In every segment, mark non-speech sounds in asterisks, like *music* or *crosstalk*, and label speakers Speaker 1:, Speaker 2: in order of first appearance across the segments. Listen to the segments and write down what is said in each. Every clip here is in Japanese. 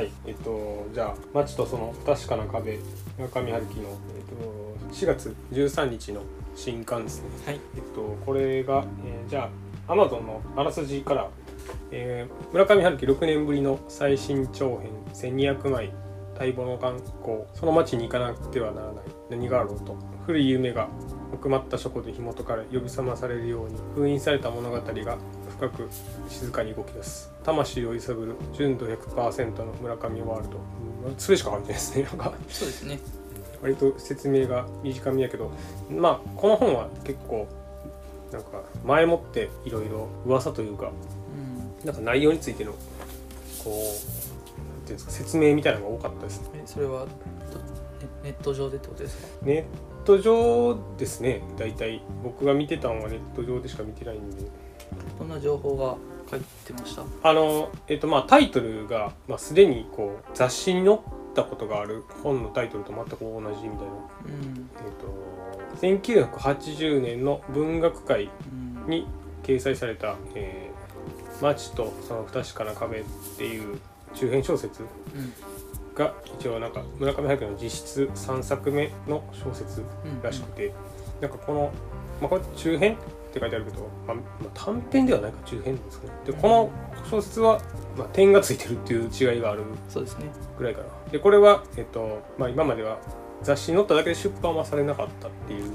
Speaker 1: はいえっとじゃあ「街とその不確かな壁」村上春樹の、えっと、4月13日の新刊ですね。
Speaker 2: はい。
Speaker 1: えっとこれが、えーじゃあアマゾンのあらすじから、えー村上春樹6年ぶりの最新長編1200枚待望の観光その街に行かなくてはならない。何があろうと古い夢が奥まった書庫で紐解かれ呼び覚まされるように封印された物語が深く静かに動き出す。魂を揺さぶる純度100%の村上ワールド、うん、それしか書いてないですねなんか
Speaker 2: そうですね
Speaker 1: 割と説明が短めやけどまあこの本は結構なんか前もっていろいろ噂というか
Speaker 2: うん。
Speaker 1: なんか内容についてのこうなんていうんですか説明みたいなのが多かったですね。
Speaker 2: えそれはネット上でってことですか？
Speaker 1: ネット上ですね大体。僕が見てたのはネット上でしか見てないんで
Speaker 2: どんな情報が書いてました？
Speaker 1: あのえっとまあタイトルが、まあ、すでにこう雑誌に載ったことがある本のタイトルと全く同じみたいな。
Speaker 2: うん。
Speaker 1: えっと1980年の文学界
Speaker 2: うん
Speaker 1: に掲載された「えー街とその不確かな壁」っていう中編小説
Speaker 2: うん
Speaker 1: が一応なんか村上春樹の実質3作目の小説
Speaker 2: うん
Speaker 1: らしくて、なんかこの、まあ、これ中編って書いてあるけど、まあまあ短編ではないか中編ですかね。でこの小説は、まあ、点がついてるっていう違いがある
Speaker 2: そうですね。
Speaker 1: ぐらいかな。でこれは、えっとまあ、今までは雑誌に載っただけで出版はされなかったっていう
Speaker 2: うん。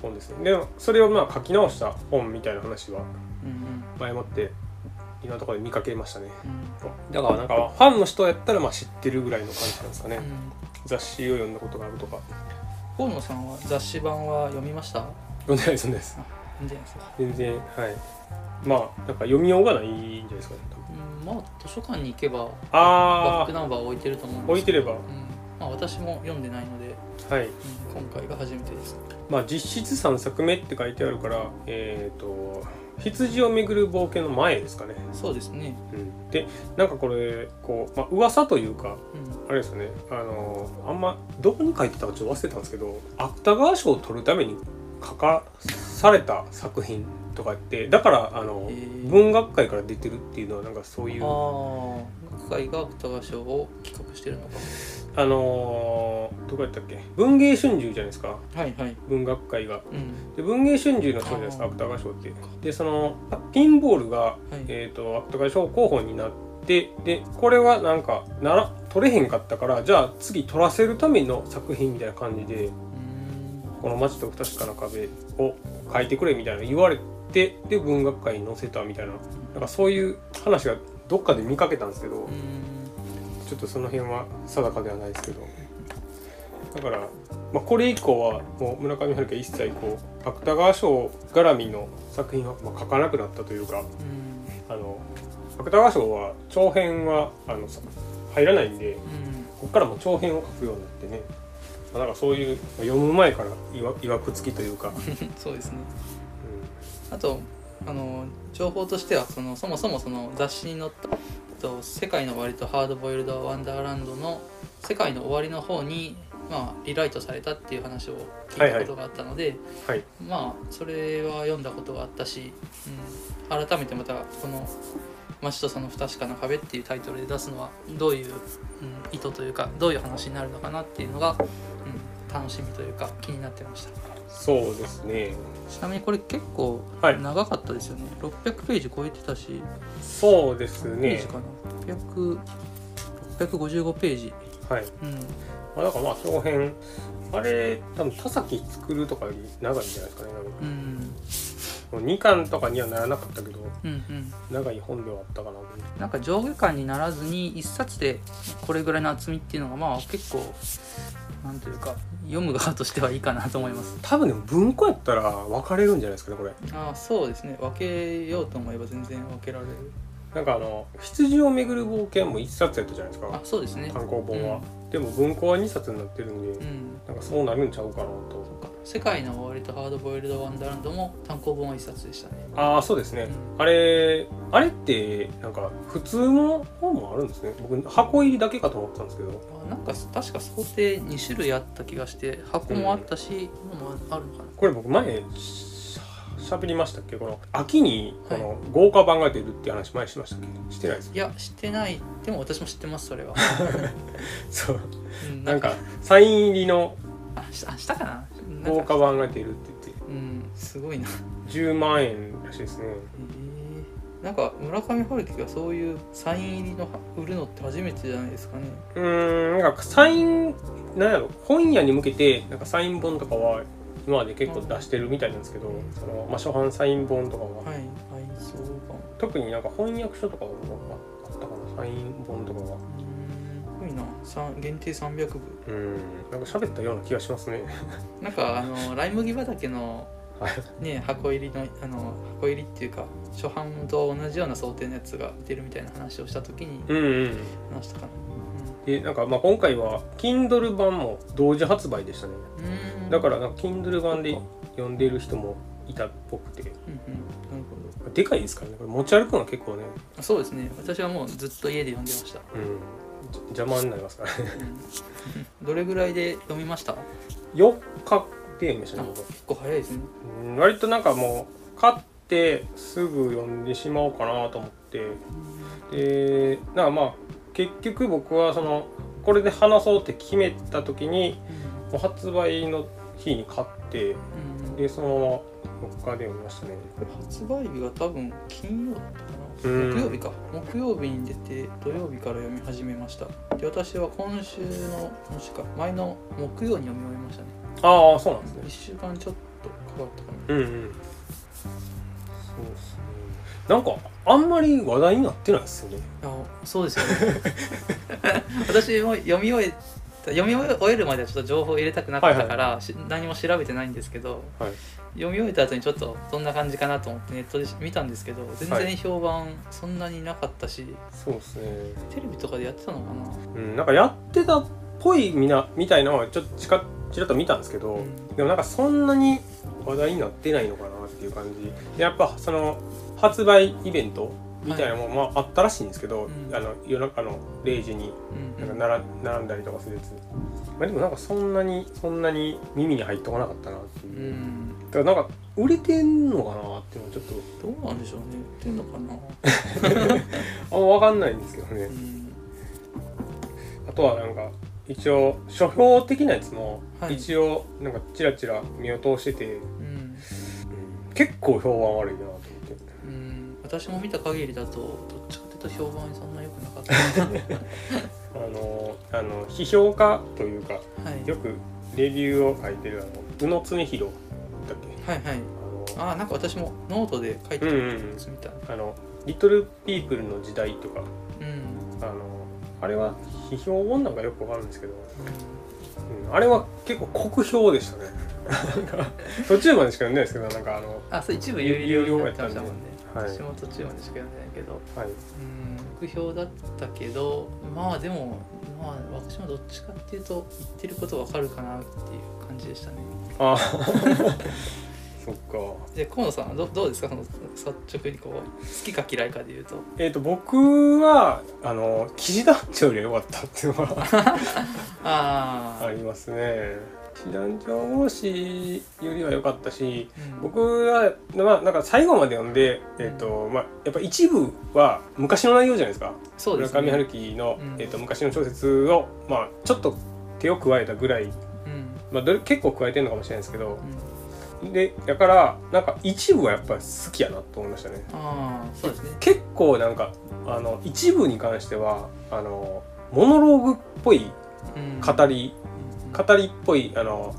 Speaker 1: 本ですね。でそれをまあ書き直した本みたいな話は
Speaker 2: うん
Speaker 1: 前もっていろんなところで見かけましたね。
Speaker 2: うん。
Speaker 1: だからなんかファンの人やったらまあ知ってるぐらいの感じなんですかね、
Speaker 2: うん。
Speaker 1: 雑誌を読んだことがあるとか。
Speaker 2: 河野さんは雑誌版は読みました？
Speaker 1: 読んでないです読んでないです
Speaker 2: いいんじゃないですか
Speaker 1: 全然はい。まあなんか読みようがないんじゃないですかね多分。
Speaker 2: うんまあ図書館に行けばバッ
Speaker 1: あ
Speaker 2: クナンバー置いてると思うん
Speaker 1: あ
Speaker 2: です
Speaker 1: 置いてれば。
Speaker 2: うん。まあ私も読んでないので、
Speaker 1: はい。
Speaker 2: うん今回が初めてです。
Speaker 1: まあ実質3作目って書いてあるからえっ、と羊をめぐる冒険の前ですかね、
Speaker 2: そうですね。
Speaker 1: うん、でなんかこれこう、まあ噂というか
Speaker 2: うん。
Speaker 1: あれですよね。あのあんまどこに書いてたかちょっと忘れたんですけど芥川賞を取るために書かされた作品とかってだからあの文学界から出てるっていうのはなんかそういうあ
Speaker 2: ああ学会が芥川賞を企画してるのか。
Speaker 1: のーどこやったっけ？文芸春秋じゃないですか。
Speaker 2: はいはい。
Speaker 1: 文学界が。
Speaker 2: うん。
Speaker 1: で文芸春秋の賞じゃないですか芥川賞って。でそのピンボールが、
Speaker 2: はい。
Speaker 1: えー、と芥川賞候補になってでこれはなんかなら取れへんかったからじゃあ次取らせるための作品みたいな感じで
Speaker 2: うん
Speaker 1: この「街と不確かな壁」を書いてくれみたいな言われてで文学界に載せたみたいななんかそういう話がどっかで見かけたんですけど
Speaker 2: うん
Speaker 1: ちょっとその辺は定かではないですけど。だから、まあ、これ以降はもう村上春樹は一切こう芥川賞絡みの作品はまあ書かなくなったというか
Speaker 2: うん。
Speaker 1: あの芥川賞は長編はあのさ入らないんで
Speaker 2: うん。
Speaker 1: ここからも長編を書くようになってね、まあ、なんかそういう読む前からいわいわくつきというか、*laughs*
Speaker 2: そうですね。あとあの情報としてはそのそもそもその雑誌に載ったと「世界の終わりとハードボイルド・ワンダーランド」の「世界の終わり」の方に、まあ、リライトされたっていう話を聞いたことがあったので、
Speaker 1: はい
Speaker 2: まあそれは読んだことがあったし、うん、改めてまたこの「街とその不確かな壁」っていうタイトルで出すのはどういう、うん、意図というかどういう話になるのかなっていうのが、うん、楽しみというか気になってました。
Speaker 1: そうですね。
Speaker 2: ちなみにこれ結構
Speaker 1: はい。
Speaker 2: 長かったですよね、600ページ超えてたし。
Speaker 1: そうですね。
Speaker 2: 何ページかな600 655ページ。
Speaker 1: はい。
Speaker 2: うん。
Speaker 1: まあ、だからまあ長編。あれ多分田崎作るとかより長いんじゃないですかね
Speaker 2: うん
Speaker 1: 多分。もう2巻とかにはならなかったけど
Speaker 2: うんうん。
Speaker 1: 長い本ではあったかな
Speaker 2: なんか上下巻にならずに一冊でこれぐらいの厚みっていうのがまあ結構なんというか読む側としてはいいかなと思います。
Speaker 1: 多分でも文庫やったら分かれるんじゃないですかねこれ。
Speaker 2: ああそうですね。分けようと思えば全然分けられる。
Speaker 1: なんかあの「羊をめぐる冒険」も1冊やったじゃないですか。
Speaker 2: あそうですね。
Speaker 1: 単行本は、でも文庫は2冊になってるんで、
Speaker 2: うん。
Speaker 1: なんかそうなるんちゃうかなと
Speaker 2: 世界の終わりとハードボイルド・ワンダーランドも単行本は一冊でしたね。
Speaker 1: ああそうですね、
Speaker 2: う
Speaker 1: あれあれってなんか普通の本もあるんですね。僕箱入りだけかと思ったんですけど。
Speaker 2: あなんか確か想定2種類あった気がして箱もあったし、のもあるのかな。
Speaker 1: これ僕前喋りましたっけ？この秋にこの豪華版が出るっていう話前にしましたっけ？してないです
Speaker 2: いやしてない。でも私も知ってますそれは、*laughs*
Speaker 1: そう。
Speaker 2: うん。
Speaker 1: なんかサイン入りの
Speaker 2: あしたかな？
Speaker 1: 豪華版が出るって言って。
Speaker 2: うんすごいな。
Speaker 1: 10万円らしいですね。
Speaker 2: えー。なんか村上春樹がそういうサイン入りの売るのって初めてじゃないですかね。
Speaker 1: うーんなんかサインなんやろ本屋に向けてなんかサイン本とかは今まで結構出してるみたいなんですけど、
Speaker 2: うん。
Speaker 1: そのまあ、初版サイン本とかは、
Speaker 2: はい
Speaker 1: 特になんか翻訳書とかもあったかなサイン本とかは
Speaker 2: な限定300部。
Speaker 1: うんなんか喋ったような気がしますね。*laughs*
Speaker 2: なんかあのライ麦畑の
Speaker 1: はい。
Speaker 2: ね箱入りのあの箱入りっていうか初版と同じような想定のやつが出るみたいな話をした時に
Speaker 1: うんうん。
Speaker 2: 話したかな。
Speaker 1: でなんかまあ今回は Kindle 版も同時発売でしたね。だからなんか Kindle 版で読んでる人もいたっぽくて。
Speaker 2: うんうん。なるほど。
Speaker 1: でかいですからね。これ持ち歩くのは結構ね。
Speaker 2: あそうですね。私はもうずっと家で読んでました、
Speaker 1: うん。じ邪魔になりますからね。
Speaker 2: う *laughs* んどれぐらいで読みました？あ
Speaker 1: 4日で読みましたね僕。
Speaker 2: 結構早いですね。
Speaker 1: うん。割となんかもう買ってすぐ読んでしまおうかなと思って。でなんかまあ結局僕はそのこれで話そうって決めた時にもう発売の日に買ってでそのまま4日で読みましたね。
Speaker 2: 発売日が多分金曜だったか木曜日か。木曜日に出て土曜日から読み始めました。で私は今週の今週か前の木曜に読み終えましたね。
Speaker 1: ああそうなんですね。
Speaker 2: 1週間ちょっとかかったかな。
Speaker 1: うんうん。そうですね。なんかあんまり話題になってないですよね。
Speaker 2: あそうですよね。*laughs* 私も読み終えた読み終えるまではちょっと情報を入れたくなかったから、し何も調べてないんですけど
Speaker 1: はい。
Speaker 2: 読み終えた後にちょっとどんな感じかなと思ってネットで見たんですけど全
Speaker 1: はい
Speaker 2: 然評判そんなになかったし、
Speaker 1: そうですね。
Speaker 2: テレビとかでやってたのかな。
Speaker 1: うんなんかやってたっぽいみなみたいなのはちょっとちかちらっと見たんですけど、
Speaker 2: うん。
Speaker 1: でもなんかそんなに話題になってないのかなっていう感じ。でやっぱその発売イベントみたいなのもまああったらしいんですけど、
Speaker 2: うん。
Speaker 1: あの夜中の0時になんか並並んだりとかするやつ、まあ、でもなんかそんなにそんなに耳に入ってこなかったなっていう。う、
Speaker 2: ん。
Speaker 1: だからなんか売れてんのかなっていうのはちょっと。
Speaker 2: どうなんでしょうね。売ってんのかな、*laughs*
Speaker 1: あんま分かんないんですけどね。
Speaker 2: うん、
Speaker 1: あとはなんか一応書評的なやつも
Speaker 2: はい。
Speaker 1: 一応なんかチラチラ見を通してて、
Speaker 2: うん。
Speaker 1: 結構評判悪いな
Speaker 2: 私も見た限りだとどっちかというと評判そんな良くなかった。*laughs*
Speaker 1: あのあの批評家というか
Speaker 2: はい。
Speaker 1: よくレビューを書いてるあの宇野常寛だっけ？
Speaker 2: はいはい。
Speaker 1: あの
Speaker 2: あなんか私もノートで書いてるやつ見た。
Speaker 1: あのリトルピープルの時代とか。
Speaker 2: うん、
Speaker 1: あのあれは批評本なんかよくわかるんですけど、うん、あれは結構酷評でしたね。途中までしか読んでないですけどなんかあの
Speaker 2: あそう一部有料になったもんね。
Speaker 1: はい
Speaker 2: 私も途中までしか読んでないけど。
Speaker 1: はい。
Speaker 2: うん目標だったけどまあでもまあ私もどっちかっていうと言ってることわかるかなっていう感じでしたね。
Speaker 1: あ *laughs* そっか。
Speaker 2: で河野さんはどどうですか？その率直にこう好きか嫌いかで言うと。
Speaker 1: えっ、と僕はあの騎士団長より良かったっていうのが
Speaker 2: ああ、*laughs*
Speaker 1: ありますね騎士団長殺しよりは良かったし
Speaker 2: うん。
Speaker 1: 僕はまあなんか最後まで読んでえっ、とまあやっぱ一部は昔の内容じゃないですか。
Speaker 2: そうですね。
Speaker 1: 村上春樹の、
Speaker 2: うん。
Speaker 1: えー、と昔の小説を、まあ、ちょっと手を加えたぐらい、
Speaker 2: うん。
Speaker 1: まあ、どれ結構加えてるのかもしれないですけど。
Speaker 2: うん。
Speaker 1: でだからなんか一部はやっぱり好きやなと思いましたね。
Speaker 2: ああそうですね。
Speaker 1: 結構なんかあの一部に関してはあのモノローグっぽい
Speaker 2: うん。
Speaker 1: 語り、
Speaker 2: うん
Speaker 1: 語りっぽいあの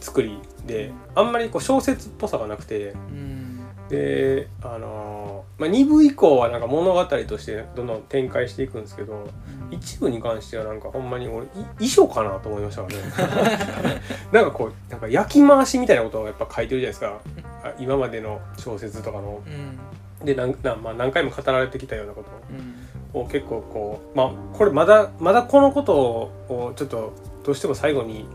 Speaker 1: 作りであんまりこう小説っぽさがなくて
Speaker 2: うん。
Speaker 1: であの、まあ、2部以降はなんか物語としてどんどん展開していくんですけど
Speaker 2: うん。
Speaker 1: 一部に関してはなんかほんまに俺い衣装かなと思いましたからね。*laughs* なんかこうなんか焼き回しみたいなことをやっぱ書いてるじゃないですか。あ今までの小説とかの。
Speaker 2: うん。
Speaker 1: でなんな、まあ、何回も語られてきたようなこと
Speaker 2: うん。
Speaker 1: を結構こうまあこれまだまだこのことをちょっとどうしても最後に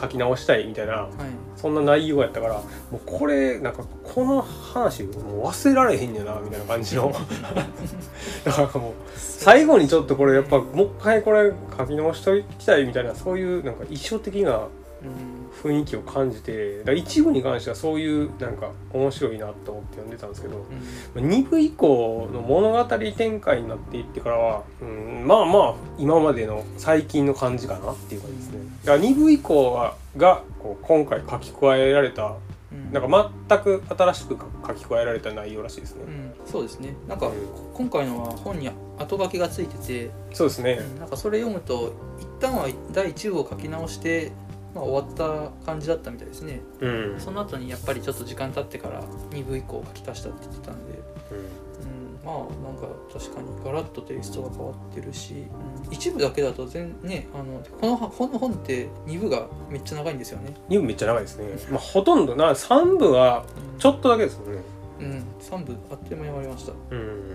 Speaker 1: 書き直したいみたいな
Speaker 2: はい。
Speaker 1: そんな内容やったからもうこれなんかこの話もう忘れられへんねんなみたいな感じの。*laughs* だからもう最後にちょっとこれやっぱもう一回これ書き直しておきたいみたいなそういうなんか一生的な
Speaker 2: うん
Speaker 1: 雰囲気を感じて一部に関してはそういうなんか面白いなと思って読んでたんですけど
Speaker 2: うん。
Speaker 1: 2部以降の物語展開になっていってからは、うん、まあまあ今までの最近の感じかなっていう感じですね。だから2部以降ががこう今回書き加えられた
Speaker 2: うん。
Speaker 1: なんか全く新しく書き加えられた内容らしいですね、
Speaker 2: うん。そうですね。なんか
Speaker 1: うん
Speaker 2: 今回のは本に後書きがついてて、
Speaker 1: そうですね。
Speaker 2: うん。なんかそれ読むと一旦は第1部を書き直して、まあ、終わった感じだったみたいですね。
Speaker 1: うん、
Speaker 2: その後にやっぱりちょっと時間経ってから2部以降書き足したって言ってたんで、うん、まあなんか確かにガラッとテイストが変わってるし、うん、一部だけだと全ねあのこの本の本って2部がめっちゃ長いんですよね、
Speaker 1: 2部めっちゃ長いですね、まあ、ほとんどな3部は
Speaker 2: うん、
Speaker 1: ちょっとだけですもんね。
Speaker 2: うん。3部あっという間に終わりました。
Speaker 1: うん。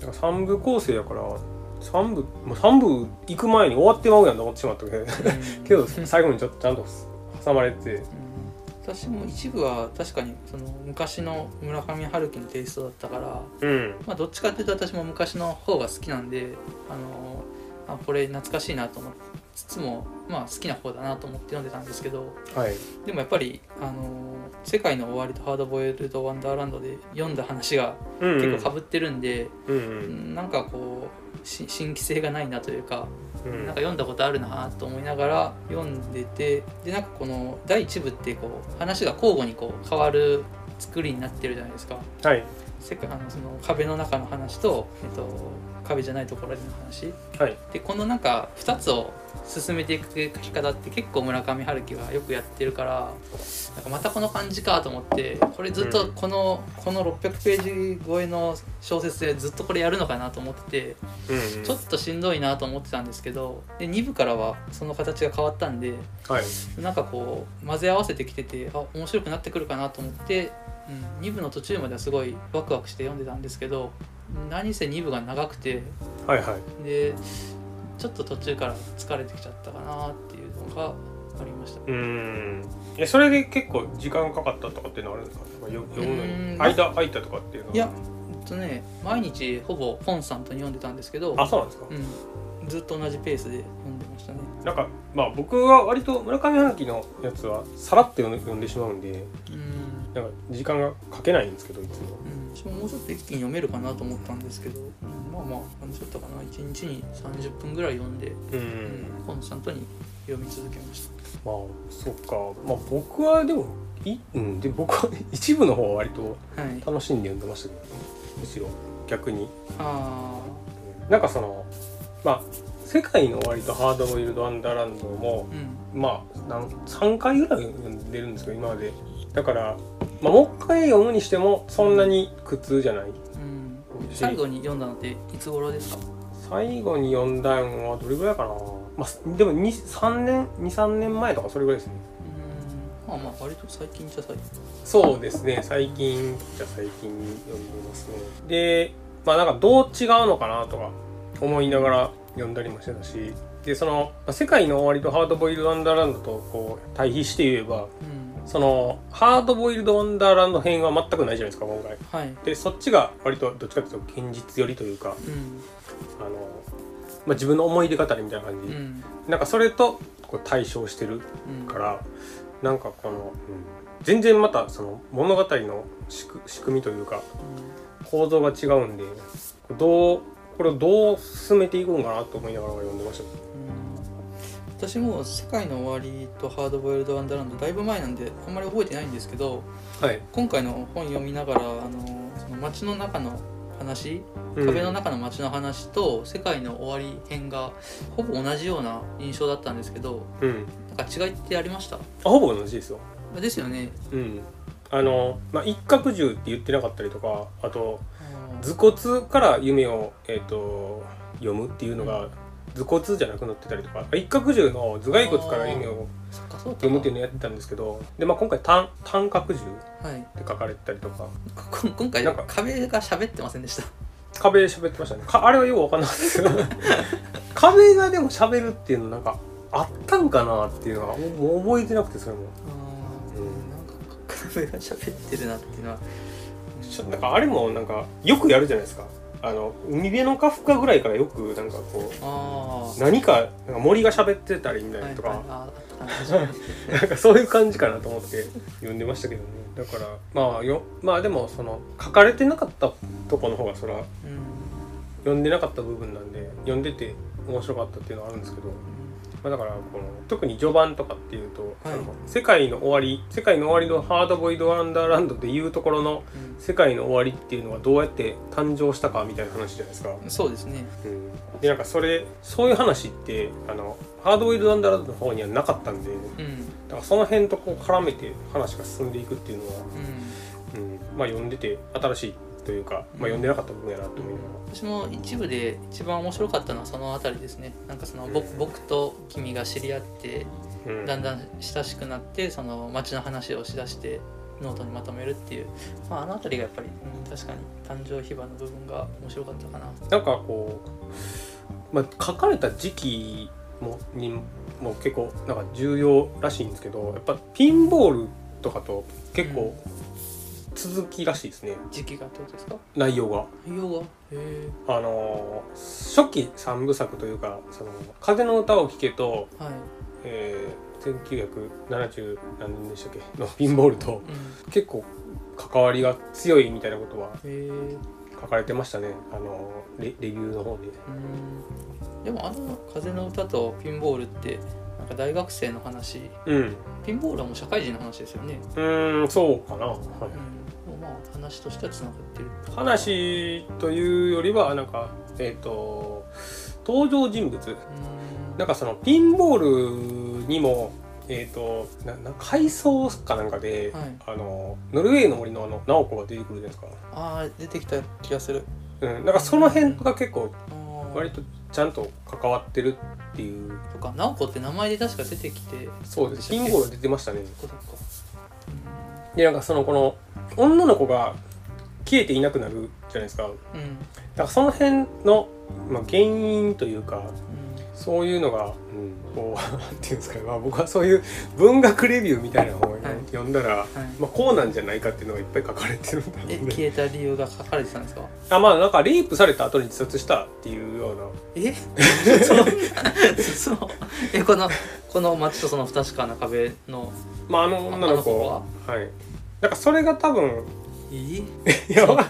Speaker 1: だから3部構成やから3部もう3部行く前に終わってまうやんと思ってしまったけど。けど最後にちょっとちゃんと挟まれて。
Speaker 2: うん。私も一部は確かにその昔の村上春樹のテイストだったから、
Speaker 1: うん。
Speaker 2: まあ、どっちかっていうと私も昔の方が好きなんであのあこれ懐かしいなと思いつつも、まあ、好きな方だなと思って読んでたんですけど
Speaker 1: はい。
Speaker 2: でもやっぱり「あの世界の終わり」と「ハードボイルド・ワンダーランド」で読んだ話が
Speaker 1: うん
Speaker 2: 結構かぶってるんで、
Speaker 1: うんう
Speaker 2: うんんなんかこうし新規性がないなというか
Speaker 1: うん。
Speaker 2: なんか読んだことあるなと思いながら読んでてでなんかこの第1部ってこう話が交互にこう変わる作りになってるじゃないですか。
Speaker 1: はい
Speaker 2: 世界あのその壁の中の話と、えっと、壁じゃないところでの話。
Speaker 1: はい。
Speaker 2: でこのなんか2つを進めていく書き方って結構村上春樹はよくやってるからなんかまたこの感じかと思ってこれずっとこの,、この600ページ超えの小説でずっとこれやるのかなと思ってて
Speaker 1: うんうん。
Speaker 2: ちょっとしんどいなと思ってたんですけどで2部からはその形が変わったんで
Speaker 1: はい。
Speaker 2: なんかこう混ぜ合わせてきててあ面白くなってくるかなと思って、うん、2部の途中まではすごいワクワクして読んでたんですけど何せ2部が長くて。
Speaker 1: はいはい。
Speaker 2: でちょっと途中から疲れてきちゃったかなっていうのがありました。
Speaker 1: うん。えそれで結構時間かかったとかっていうのはあるんですか？読むの
Speaker 2: うん
Speaker 1: に間空いたとかっていうのは。い
Speaker 2: やえっとね毎日ほぼコンスタントに読んでたんですけど
Speaker 1: あそうなんですか、
Speaker 2: うん、ずっと同じペースで読んでましたね。
Speaker 1: なんかまあ僕は割と村上春樹のやつはさらっと読んで読んでしまうんで
Speaker 2: うん
Speaker 1: なんか時間がかけないんですけどいつも。
Speaker 2: うん、私ももうちょっと一気に読めるかなと思ったんですけど、うん。まあまあ何ちょっとかな。1日に30分ぐらい読んで、
Speaker 1: う
Speaker 2: うん。ん、コンスタントに読み続けました。
Speaker 1: まあそっか。まあ僕はでもいうん。で僕は *laughs* 一部の方は割と
Speaker 2: はい。
Speaker 1: 楽しんで読んでましたけどむしろ逆に。
Speaker 2: あ
Speaker 1: うん。なんかそのまあ「世界の終わり」と「ハードボイルド・アンダーランドも」
Speaker 2: ーうん。
Speaker 1: まあなん3回ぐらい読んでるんですけど今までだから、まあ、もう一回読むにしてもそんなに苦痛じゃない？
Speaker 2: うん。最後に読んだのっていつ頃ですか？
Speaker 1: 最後に読んだのはどれぐらいかな、まあ、でも23年23年前とかそれぐらいですね。
Speaker 2: うん。まあまあ割と最近じゃ最近。
Speaker 1: そうですね。最近じゃ最近読んでますね。でまあなんかどう違うのかなとか思いながら読んだりもしてたし。でそのまあ世界の終わりとハードボイルド・ワンダーランドとこう対比して言えば
Speaker 2: うん
Speaker 1: そのハードボイルド・ワンダーランド編は全くないじゃないですか今回。
Speaker 2: はい。
Speaker 1: でそっちが割とどっちかというと現実寄りというか
Speaker 2: うん。
Speaker 1: あの、まあ、自分の思い出語りみたいな感じ、
Speaker 2: うん。
Speaker 1: なんかそれとこう対照してる
Speaker 2: うん。
Speaker 1: からなんかこの、うん。全然またその物語の仕組みというか構造が違うんでどうこれをどう進めていくんかなと思いながら読んでました。
Speaker 2: うん私も「世界の終わり」と「ハードボイルド・ワンダーランド」だいぶ前なんであんまり覚えてないんですけど
Speaker 1: はい、
Speaker 2: 今回の本読みながらあのその街の中の話
Speaker 1: うん。
Speaker 2: 壁の中の街の話と世界の終わり編がほぼ同じような印象だったんですけど
Speaker 1: うん。
Speaker 2: なんか違いってありました？
Speaker 1: あほぼ同じですよ。
Speaker 2: ですよね。
Speaker 1: うん。あの、まあ、一角獣って言ってなかったりとかあと
Speaker 2: あー
Speaker 1: 頭骨から夢を、えー、と読むっていうのが頭骨じゃなくなってたりとか一角獣の頭蓋骨から夢を
Speaker 2: そっかそうか
Speaker 1: 読むっていうのをやってたんですけどで、まあ、今回単単角獣っ
Speaker 2: はい。
Speaker 1: て書かれてたりとか。
Speaker 2: こ今回
Speaker 1: なんか
Speaker 2: 壁が喋ってませんでした？
Speaker 1: 壁で喋ってましたね。かあれはよく分かんなかったですけど *laughs* 壁がでも喋るっていうのなんかあったんかなっていうのはもう覚えてなくてそれも。うん
Speaker 2: なんか壁が喋ってるなっていうのは。
Speaker 1: なんかあれもなんかよくやるじゃないですかあの海辺のカフカぐらいからよくなんかこ
Speaker 2: あ
Speaker 1: う何かなんか森が喋ってたりみたい
Speaker 2: あ
Speaker 1: なとか、
Speaker 2: はいはい。*laughs* な
Speaker 1: んかそういう感じかなと思って読んでましたけどね。だからまあよまあでもその書かれてなかったとこの方がそれは
Speaker 2: うん。
Speaker 1: 読んでなかった部分なんで読んでて面白かったっていうのはあるんですけど、まあ、だからこの特に序盤とかっていうと、
Speaker 2: はい。
Speaker 1: 世界の終わり世界の終わりのハードボイド・ワンダーランドでいうところの
Speaker 2: うん。
Speaker 1: 世界の終わりっていうのはどうやって誕生したかみたいな話じゃないですか。
Speaker 2: うんそうですね。
Speaker 1: うん、でなんかそれそういう話ってあのハードボイルド・ワンダーランドの方にはなかったんで
Speaker 2: うん。
Speaker 1: だからその辺とこう絡めて話が進んでいくっていうのは、
Speaker 2: うん。
Speaker 1: うん、まあ読んでて新しいというか、まあ、読んでなかった部分やなと思いなが
Speaker 2: 私も一部で一番面白かったのはそのあたりですね。なんかその僕僕と君が知り合って
Speaker 1: ら、うん、
Speaker 2: だんだん親しくなってその街の話をしだしてノートにまとめるっていう、まあ、あのあたりがやっぱり、うん、確かに誕生秘話の部分が面白かったかな。
Speaker 1: なんかこう、まあ、書かれた時期もにも結構なんか重要らしいんですけどやっぱピンボールとかと結構続きらしいですね、
Speaker 2: 時期がってことですか？
Speaker 1: 内容が。
Speaker 2: 内容がへえ
Speaker 1: あのー初期三部作というか「その風の歌を聴けと」
Speaker 2: はい、
Speaker 1: えー、1970何年でしたっけ？のピンボールと
Speaker 2: うん、
Speaker 1: 結構関わりが強いみたいなことは
Speaker 2: へえ
Speaker 1: 書かれてましたね。あのレレビューの方で。
Speaker 2: うん。でもあの「風の歌」と「ピンボール」ってなんか大学生の話。
Speaker 1: うん。
Speaker 2: ピンボールはもう社会人の話ですよね、
Speaker 1: うーんそうかな、はい。
Speaker 2: うん、まあ話としてはつながってる。
Speaker 1: 話というよりはなんかえっ、と登場人物。
Speaker 2: うん。
Speaker 1: なんかそのピンボールにもえっ、となな海藻かなんかで、
Speaker 2: はい。
Speaker 1: あのノルウェーの森のあの直子が出てくるじゃないですか、
Speaker 2: ああ出てきた気がする。
Speaker 1: うん、なんかその辺が結構割とちゃんと関わってるっていう。
Speaker 2: とか直子って名前で確か出てきて
Speaker 1: そうです。ピンボール出てましたね。でなんかそのこの女の子が消えていなくなるじゃないですか。だか
Speaker 2: うん
Speaker 1: らその辺の、まあ、原因というか
Speaker 2: うん。
Speaker 1: そういうのが、うん、こうなんていうんですかね、まあ、僕はそういう文学レビューみたいな本を
Speaker 2: はい
Speaker 1: 読んだら、
Speaker 2: はい。
Speaker 1: まあ、こうなんじゃないかっていうのがいっぱい書かれてるんだろね。
Speaker 2: 消えた理由が書かれてたんですか？
Speaker 1: あまあなんかレイプされた後に自殺したっていうような。
Speaker 2: え？そんなそう。えこのこの街とその不確かな壁の
Speaker 1: まああの女の子
Speaker 2: あの子は？
Speaker 1: はいなんかそれが多分
Speaker 2: え
Speaker 1: い？やわ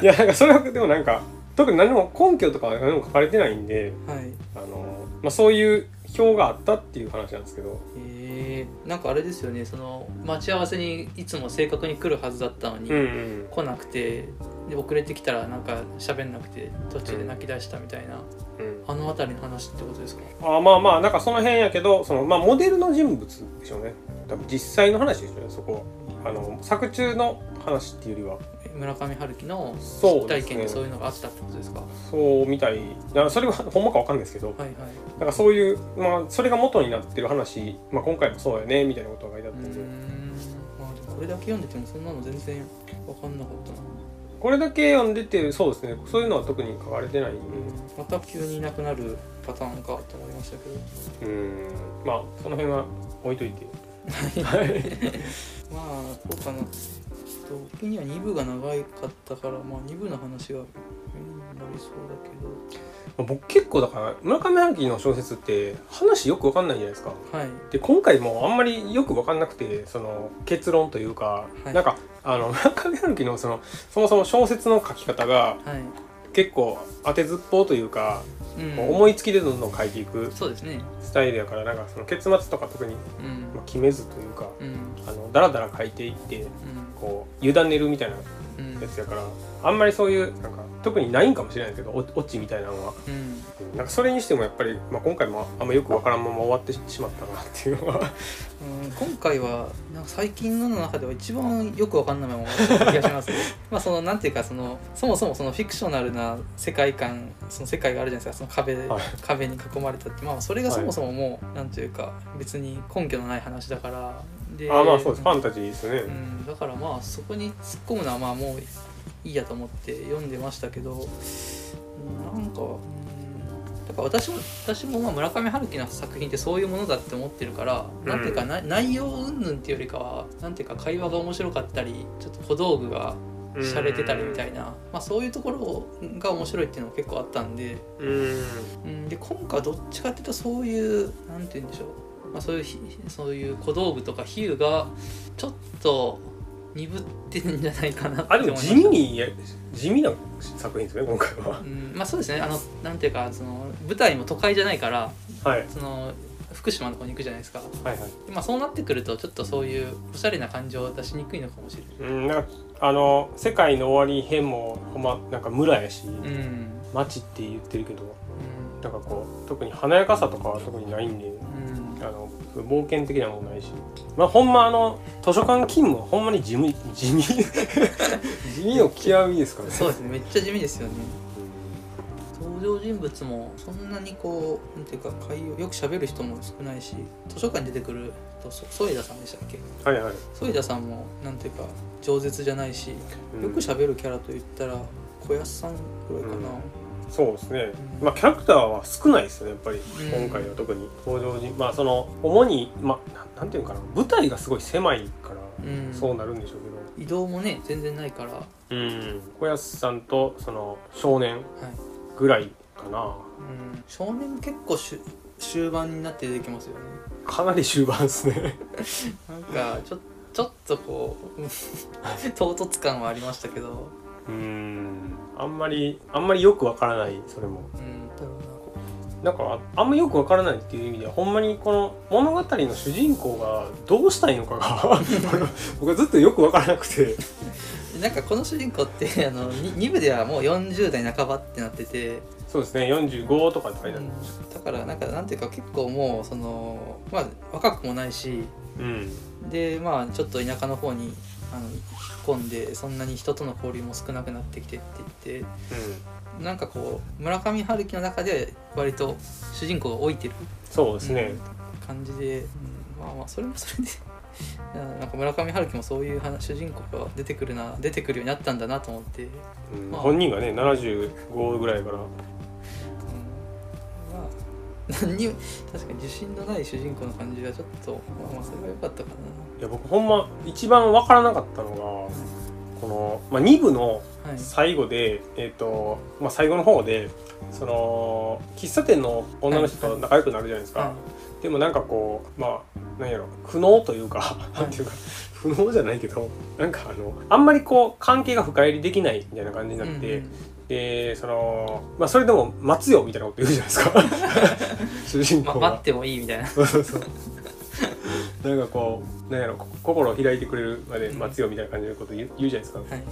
Speaker 1: いやなんかそれはでもなんか特に何も根拠とかは何も書かれてないんで
Speaker 2: はい。
Speaker 1: あの、まあ、そういう表があったっていう話なんですけど。
Speaker 2: え。ー、なんかあれですよね。その待ち合わせにいつも正確に来るはずだったのに、
Speaker 1: うんうん。
Speaker 2: 来なくてで遅れてきたらなんか喋んなくて途中で泣き出したみたいな、
Speaker 1: うん。
Speaker 2: あの辺りの話ってことですか？
Speaker 1: あまあまあなんかその辺やけどその、まあ、モデルの人物でしょうね。多分実際の話でしょうねそこはあの作中の話っていうよりは。
Speaker 2: え村上春樹の
Speaker 1: そうですね。
Speaker 2: 体験でそういうのがあったってことですか？
Speaker 1: そうみたいそれはほんまかわかんないですけど。
Speaker 2: はいはい。
Speaker 1: なんかそういう、まあ、それが元になってる話、まあ、今回もそうやねみたいなことが書いてあったんで。
Speaker 2: ん。まあでもこれだけ読んでてもそんなの全然分かんなかったな。
Speaker 1: これだけ読んでてそうですね。そういうのは特に書かれてないんで。
Speaker 2: また急にいなくなるパターンかと思いましたけど。
Speaker 1: うん。まあその辺は置いといて *laughs*
Speaker 2: まあそうかな時には2部が長かったからまあ2部の話がメインになりそうだけど。
Speaker 1: まあ僕結構だから村上春樹の小説って話よくわかんないじゃないですか。
Speaker 2: はい。
Speaker 1: で今回もあんまりよく分かんなくてその結論というか、
Speaker 2: はい。
Speaker 1: なんかあの村上春樹のそのそもそも小説の書き方が
Speaker 2: はい、
Speaker 1: 結構当てずっぽうというか、
Speaker 2: うん。
Speaker 1: 思いつきでどんどん書いていく
Speaker 2: そうですね。
Speaker 1: スタイルやからなんかその結末とか特に、
Speaker 2: うん。
Speaker 1: まあ、決めずというか
Speaker 2: うん。
Speaker 1: あのだらだら書いていって
Speaker 2: うん。
Speaker 1: こう委ねるみたいな
Speaker 2: うん。
Speaker 1: やつやからあんまりそういうなんか特にないんかもしれないけどオオチみたいなのは、なんかそれにしてもやっぱり、まあ、今回もあんまよく分からんまま終わってしまったなっていうのは。
Speaker 2: うん今回はなんか最近の中では一番よくわかんないまま終わった気がしますね。*laughs* まあそのなんていうかそのそもそもそのフィクショナルな世界観その世界があるじゃないですか。その壁,、
Speaker 1: はい。
Speaker 2: 壁に囲まれたって。まあそれがそもそももう、なんていうか別に根拠のない話だから。で
Speaker 1: あまあそうです。ファンタジーですよね、
Speaker 2: うん、だからまあそこに突っ込むのはまあもういいやと思って読んでましたけどうんなんか、私も私もまあ村上春樹の作品ってそういうものだって思ってるから、
Speaker 1: うん。
Speaker 2: なんていうかな内容云々っていうよりかはなんていうか会話が面白かったりちょっと小道具が洒落てたりみたいな、まあ、そういうところが面白いっていうのも結構あったんで,、
Speaker 1: うん。
Speaker 2: うん、で今回はどっちかっていうとそういうなんて言うんでしょう、まあ、そういうひそういう小道具とか比喩がちょっと鈍ってるんじゃないかな
Speaker 1: あでも地味にや地味な作品ですね今回は。
Speaker 2: うん、まあそうですね。あのなんていうかその舞台も都会じゃないから
Speaker 1: はい。
Speaker 2: その福島の方に行くじゃないですか。
Speaker 1: はいはい。
Speaker 2: でまあそうなってくるとちょっとそういうおしゃれな感情を出しにくいのかもしれない。
Speaker 1: うんなんかあの「世界の終わり編」もほんまなんか村やし、
Speaker 2: うん。
Speaker 1: 町って言ってるけど
Speaker 2: うん。
Speaker 1: なんかこう特に華やかさとかは特にないんで
Speaker 2: うん。
Speaker 1: あの冒険的なものないし。まあほんまあの図書館勤務はほんまに地味地味。*laughs* 地味の極みですからね。
Speaker 2: そうですね。めっちゃ地味ですよね。登場人物もそんなにこうなんていうか会話よく喋る人も少ないし図書館に出てくるとそ添田さんでしたっけ？
Speaker 1: はいはい、
Speaker 2: 添田さんもなんていうか饒舌じゃないし
Speaker 1: うん。
Speaker 2: よく喋るキャラと言ったら小安さんぐらいかな、
Speaker 1: そうですね、
Speaker 2: うん
Speaker 1: まあキャラクターは少ないですよねやっぱり、
Speaker 2: うん。
Speaker 1: 今回は特に。登場人まあその主にまあなんていうのかな。舞台がすごい狭いから
Speaker 2: うん。
Speaker 1: そうなるんでしょう
Speaker 2: 移動もね全然ないから、は
Speaker 1: けどうん。小安さんとその少年
Speaker 2: い。
Speaker 1: ぐらいかな。
Speaker 2: うん、少年結構しゅ終盤になって出てきますよね。
Speaker 1: かなり終盤ですね。*laughs*
Speaker 2: なんかちょちょっとこう *laughs* 唐突感はありましたけど。
Speaker 1: うんあんまりあんまりよくわからないそれも。
Speaker 2: うんだ
Speaker 1: かあんまよくわからないっていう意味ではほんまにこの物語の主人公がどうしたいのかが *laughs* 僕はずっとよくわからなくて。
Speaker 2: ななんかこの主人公って *laughs* あの 2, 部ではもう40代半ばってなってて、
Speaker 1: そうですね45とかって書いてある。
Speaker 2: だからなんかなんていうか結構もうそのまあ若くもないし。
Speaker 1: うん。
Speaker 2: でまあちょっと田舎の方にあの込んでそんなに人との交流も少なくなってきてって言って
Speaker 1: うん。
Speaker 2: なんかこう村上春樹の中では割と主人公が老いてる
Speaker 1: そうですね、
Speaker 2: うん感じで、うんまあまあそれもそれで。*laughs* なんか村上春樹もそういう話主人公が出てくるな出てくるようになったんだなと思って、うん。
Speaker 1: うん
Speaker 2: まあ。
Speaker 1: 本人がね75ぐらいから
Speaker 2: まあ何にも *laughs* 確かに自信のない主人公の感じがちょっとまあまあそれは良かったか
Speaker 1: いや僕ほんま一番わからなかったのがこの、まあ、2部の
Speaker 2: なはい。
Speaker 1: 最後で、えっ、と、まあ、最後の方でその喫茶店の女の人と仲良くなるじゃないですか、
Speaker 2: は
Speaker 1: でもなんかこうまあなんやろ苦悩というか、なんていうか *laughs* 不能じゃないけどなんかあのあんまりこう関係が深入りできないみたいな感じになって、
Speaker 2: うんうん
Speaker 1: でそのまあそれでも待つよみたいなこと言うじゃないですか。*laughs* 主人
Speaker 2: ま
Speaker 1: 公が。
Speaker 2: 待ってもいいみたいな。
Speaker 1: そうそうそう。なんかこうなんやろこ心を開いてくれるまで待つよみたいな感じのこと言う言うじゃないですか。
Speaker 2: はい。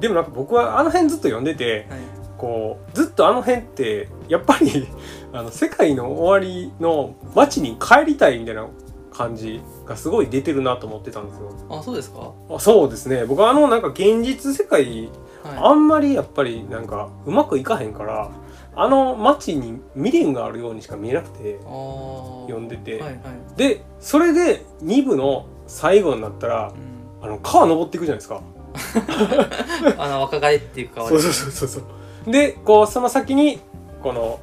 Speaker 1: でもなんか僕はあの辺ずっと読んでて
Speaker 2: はい。
Speaker 1: こうずっとあの辺ってやっぱり *laughs* あの世界の終わりの街に帰りたいみたいな感じがすごい出てるなと思ってたんですよ。
Speaker 2: あそうですか？
Speaker 1: あそうですね。僕はあのなんか現実世界
Speaker 2: は
Speaker 1: あんまりやっぱりなんかうまくいかへんからあの街に未練があるようにしか見えなくて読んでて、
Speaker 2: はいはい、
Speaker 1: でそれで2部の最後になったら
Speaker 2: うん、
Speaker 1: あの川登っていくじゃないですか。*laughs*
Speaker 2: あの若返っていうか
Speaker 1: そうそうそうそうそう。でこうその先にこの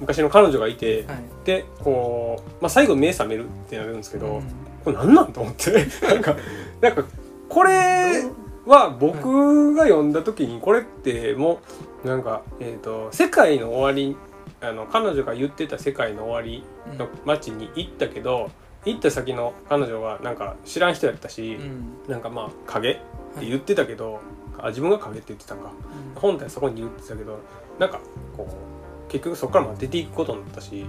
Speaker 1: 昔の彼女がいて
Speaker 2: はい。
Speaker 1: でこう、まあ、最後目覚めるってなるんですけど、
Speaker 2: うん。
Speaker 1: これ何なんと思って。なんかなんかこれは僕が読んだ時にこれってもうなんか、えー、と世界の終わりあの彼女が言ってた世界の終わり
Speaker 2: うん。
Speaker 1: の街に行ったけど行った先の彼女がなんか知らん人やったし、
Speaker 2: うん。
Speaker 1: なんかまあ影って言ってたけど、あ自分が影って言ってたんか。
Speaker 2: うん。
Speaker 1: 本体はそこに言ってたけどなんかこう結局そこからまあ出ていくことになったし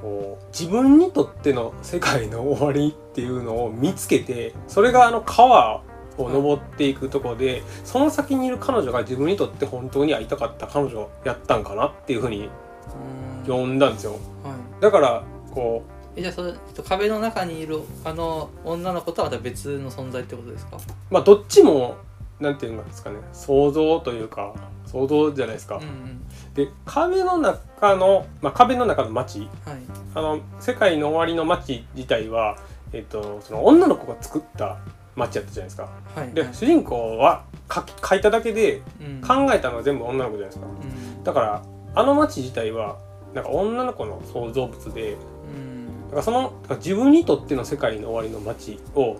Speaker 1: こう自分にとっての世界の終わりっていうのを見つけてそれがあの川を登っていくとこでその先にいる彼女が自分にとって本当に会いたかった彼女やったんかなっていうふうに
Speaker 2: うん。
Speaker 1: 読んだんですよ。
Speaker 2: はい。
Speaker 1: だからこ
Speaker 2: えじゃあそ壁の中にいるあの女の子とはまた別の存在ってことですか？
Speaker 1: うまあどっちもなんていうんですかね。想像というか想像じゃないですか、
Speaker 2: うんうん。
Speaker 1: で壁の中の、まあ、壁の中の街。
Speaker 2: はい。
Speaker 1: あの世界の終わりの街自体は、えっと、その女の子が作った街やったじゃないですか。で、
Speaker 2: はい。はい。
Speaker 1: 主人公は書いただけで
Speaker 2: うん。
Speaker 1: 考えたのは全部女の子じゃないですか。
Speaker 2: うん。
Speaker 1: だからあの街自体はなんか女の子の創造物で
Speaker 2: うん。
Speaker 1: だからその自分にとっての世界の終わりの街を
Speaker 2: うん。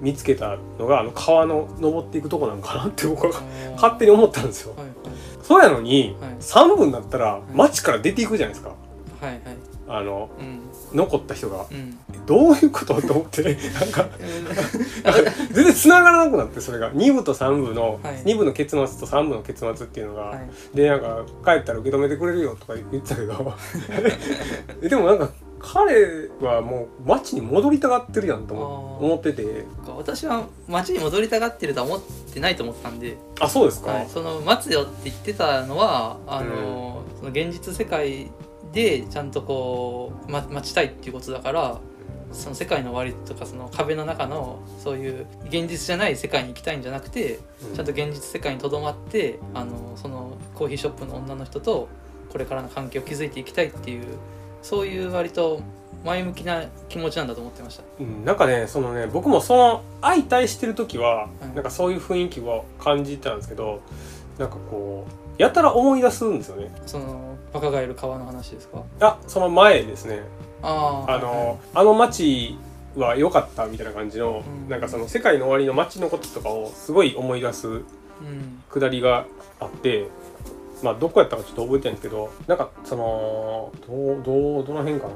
Speaker 1: 見つけたのがあの川の登っていくとこなんかなって僕は勝手に思ったんですよ。
Speaker 2: はい
Speaker 1: そうやのに、
Speaker 2: はい。
Speaker 1: 3分だったら街から出ていくじゃないですか。
Speaker 2: はいはい。
Speaker 1: あの
Speaker 2: うん
Speaker 1: 残った人が
Speaker 2: うん。
Speaker 1: どういうことと思って *laughs* なんか全然繋がらなくなってそれが。2部と3部の、
Speaker 2: はい。
Speaker 1: 2部の結末と3部の結末っていうのが、
Speaker 2: はい。
Speaker 1: でなんか帰ったら受け止めてくれるよとか言ってたけど。*laughs* でもなんか彼はもう街に戻りたがってるやんと思ってて。
Speaker 2: 私は町に戻りたがってるとは思ってないと思ったんで、
Speaker 1: あそうですか、
Speaker 2: はい、その待つよって言ってたのはあの、その現実世界でちゃんとこう、ま、待ちたいっていうことだからその世界の終わりとかその壁の中のそういう現実じゃない世界に行きたいんじゃなくて
Speaker 1: うん。
Speaker 2: ちゃんと現実世界にとどまってあのそのコーヒーショップの女の人とこれからの関係を築いていきたいっていうそういう割と前向きな気持ちなんだと思ってました。
Speaker 1: うん。なんかねそのね僕もその相対してる時は、
Speaker 2: い
Speaker 1: なんかそういう雰囲気は感じたんですけどなんかこうやたら思い出すんですよね。
Speaker 2: その若返る川の話ですか？
Speaker 1: あその前ですね。
Speaker 2: あー
Speaker 1: あの、あの街は良かったみたいな感じの、
Speaker 2: うん。
Speaker 1: なんかその世界の終わりの街のこととかをすごい思い出す
Speaker 2: うん。
Speaker 1: くだりがあってまあどこやったかちょっと覚えてないんですけどなんかそのどうどうどの辺かな。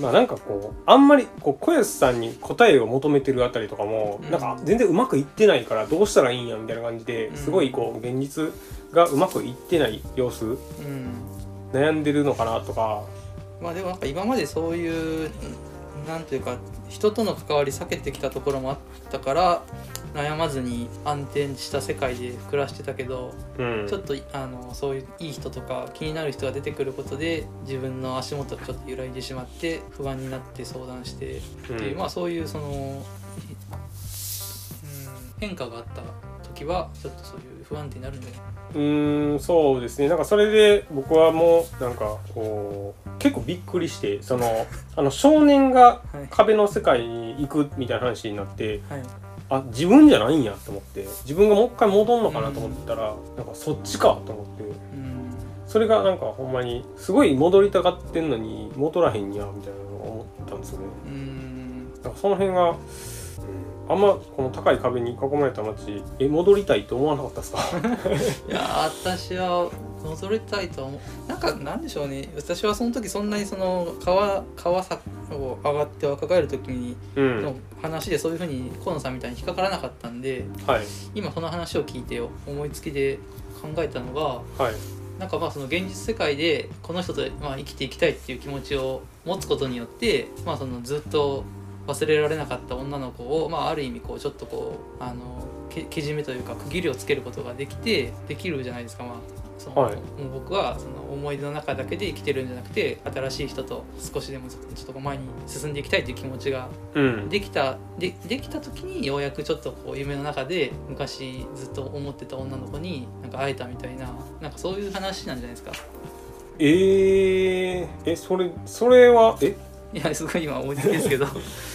Speaker 1: まあなんかこうあんまりこう小安さんに答えを求めてるあたりとかも、
Speaker 2: うん。
Speaker 1: なんか全然うまくいってないからどうしたらいいんやみたいな感じで
Speaker 2: うん。
Speaker 1: すごいこう現実がうまくいってない様子？
Speaker 2: うん。
Speaker 1: 悩んでるのかなとか。
Speaker 2: まあでもなんか今までそういうなんというか人との関わり避けてきたところもあったから悩まずに安定した世界で暮らしてたけど、
Speaker 1: うん。
Speaker 2: ちょっとあのそういういい人とか気になる人が出てくることで自分の足元がちょっと揺らいでしまって不安になって相談してっていう、
Speaker 1: うん。
Speaker 2: まあそういうその、うん、変化があった時はちょっとそういう不安定になるんじゃない？う
Speaker 1: ーんそうですね。なんかそれで僕はもうなんかこう結構びっくりしてその *laughs* あの少年が
Speaker 2: はい
Speaker 1: 壁の世界に行くみたいな話になって
Speaker 2: はい。
Speaker 1: あ自分じゃないんやと思って自分がもう一回戻んのかなと思ったら、なんかそっちかと思って
Speaker 2: うん。
Speaker 1: それがなんかほんまにすごい戻りたがってんのに戻らへんやみたいなのを思ったんですよね。
Speaker 2: うん。
Speaker 1: なんかその辺が、うんあんまこの高い壁に囲まれた街え戻りたいと思わなかったですか？*laughs*
Speaker 2: いやー私は戻りたいとは思う。なんかなんでしょうね。私はその時そんなにその川川さを上がって若返る時に
Speaker 1: うん。
Speaker 2: の話でそういうふうに河野さんみたいに引っかからなかったんで
Speaker 1: はい。
Speaker 2: 今この話を聞いて思いつきで考えたのが
Speaker 1: はい。
Speaker 2: なんかまあその現実世界でこの人とまあ生きていきたいっていう気持ちを持つことによってまあそのずっと忘れられなかった女の子をまあある意味こうちょっとこうあのけけじめというか区切りをつけることができてできるじゃないですか。まあその、
Speaker 1: はい。
Speaker 2: もう僕はその思い出の中だけで生きてるんじゃなくて新しい人と少しでもちょっと前に進んでいきたいという気持ちが
Speaker 1: うん。
Speaker 2: できたでできた時にようやくちょっとこう夢の中で昔ずっと思ってた女の子になんか会えたみたいななんかそういう話なんじゃないですか。
Speaker 1: えー、えそれそれはえ、
Speaker 2: いやすごい今思いつきですけど。
Speaker 1: う *laughs* ん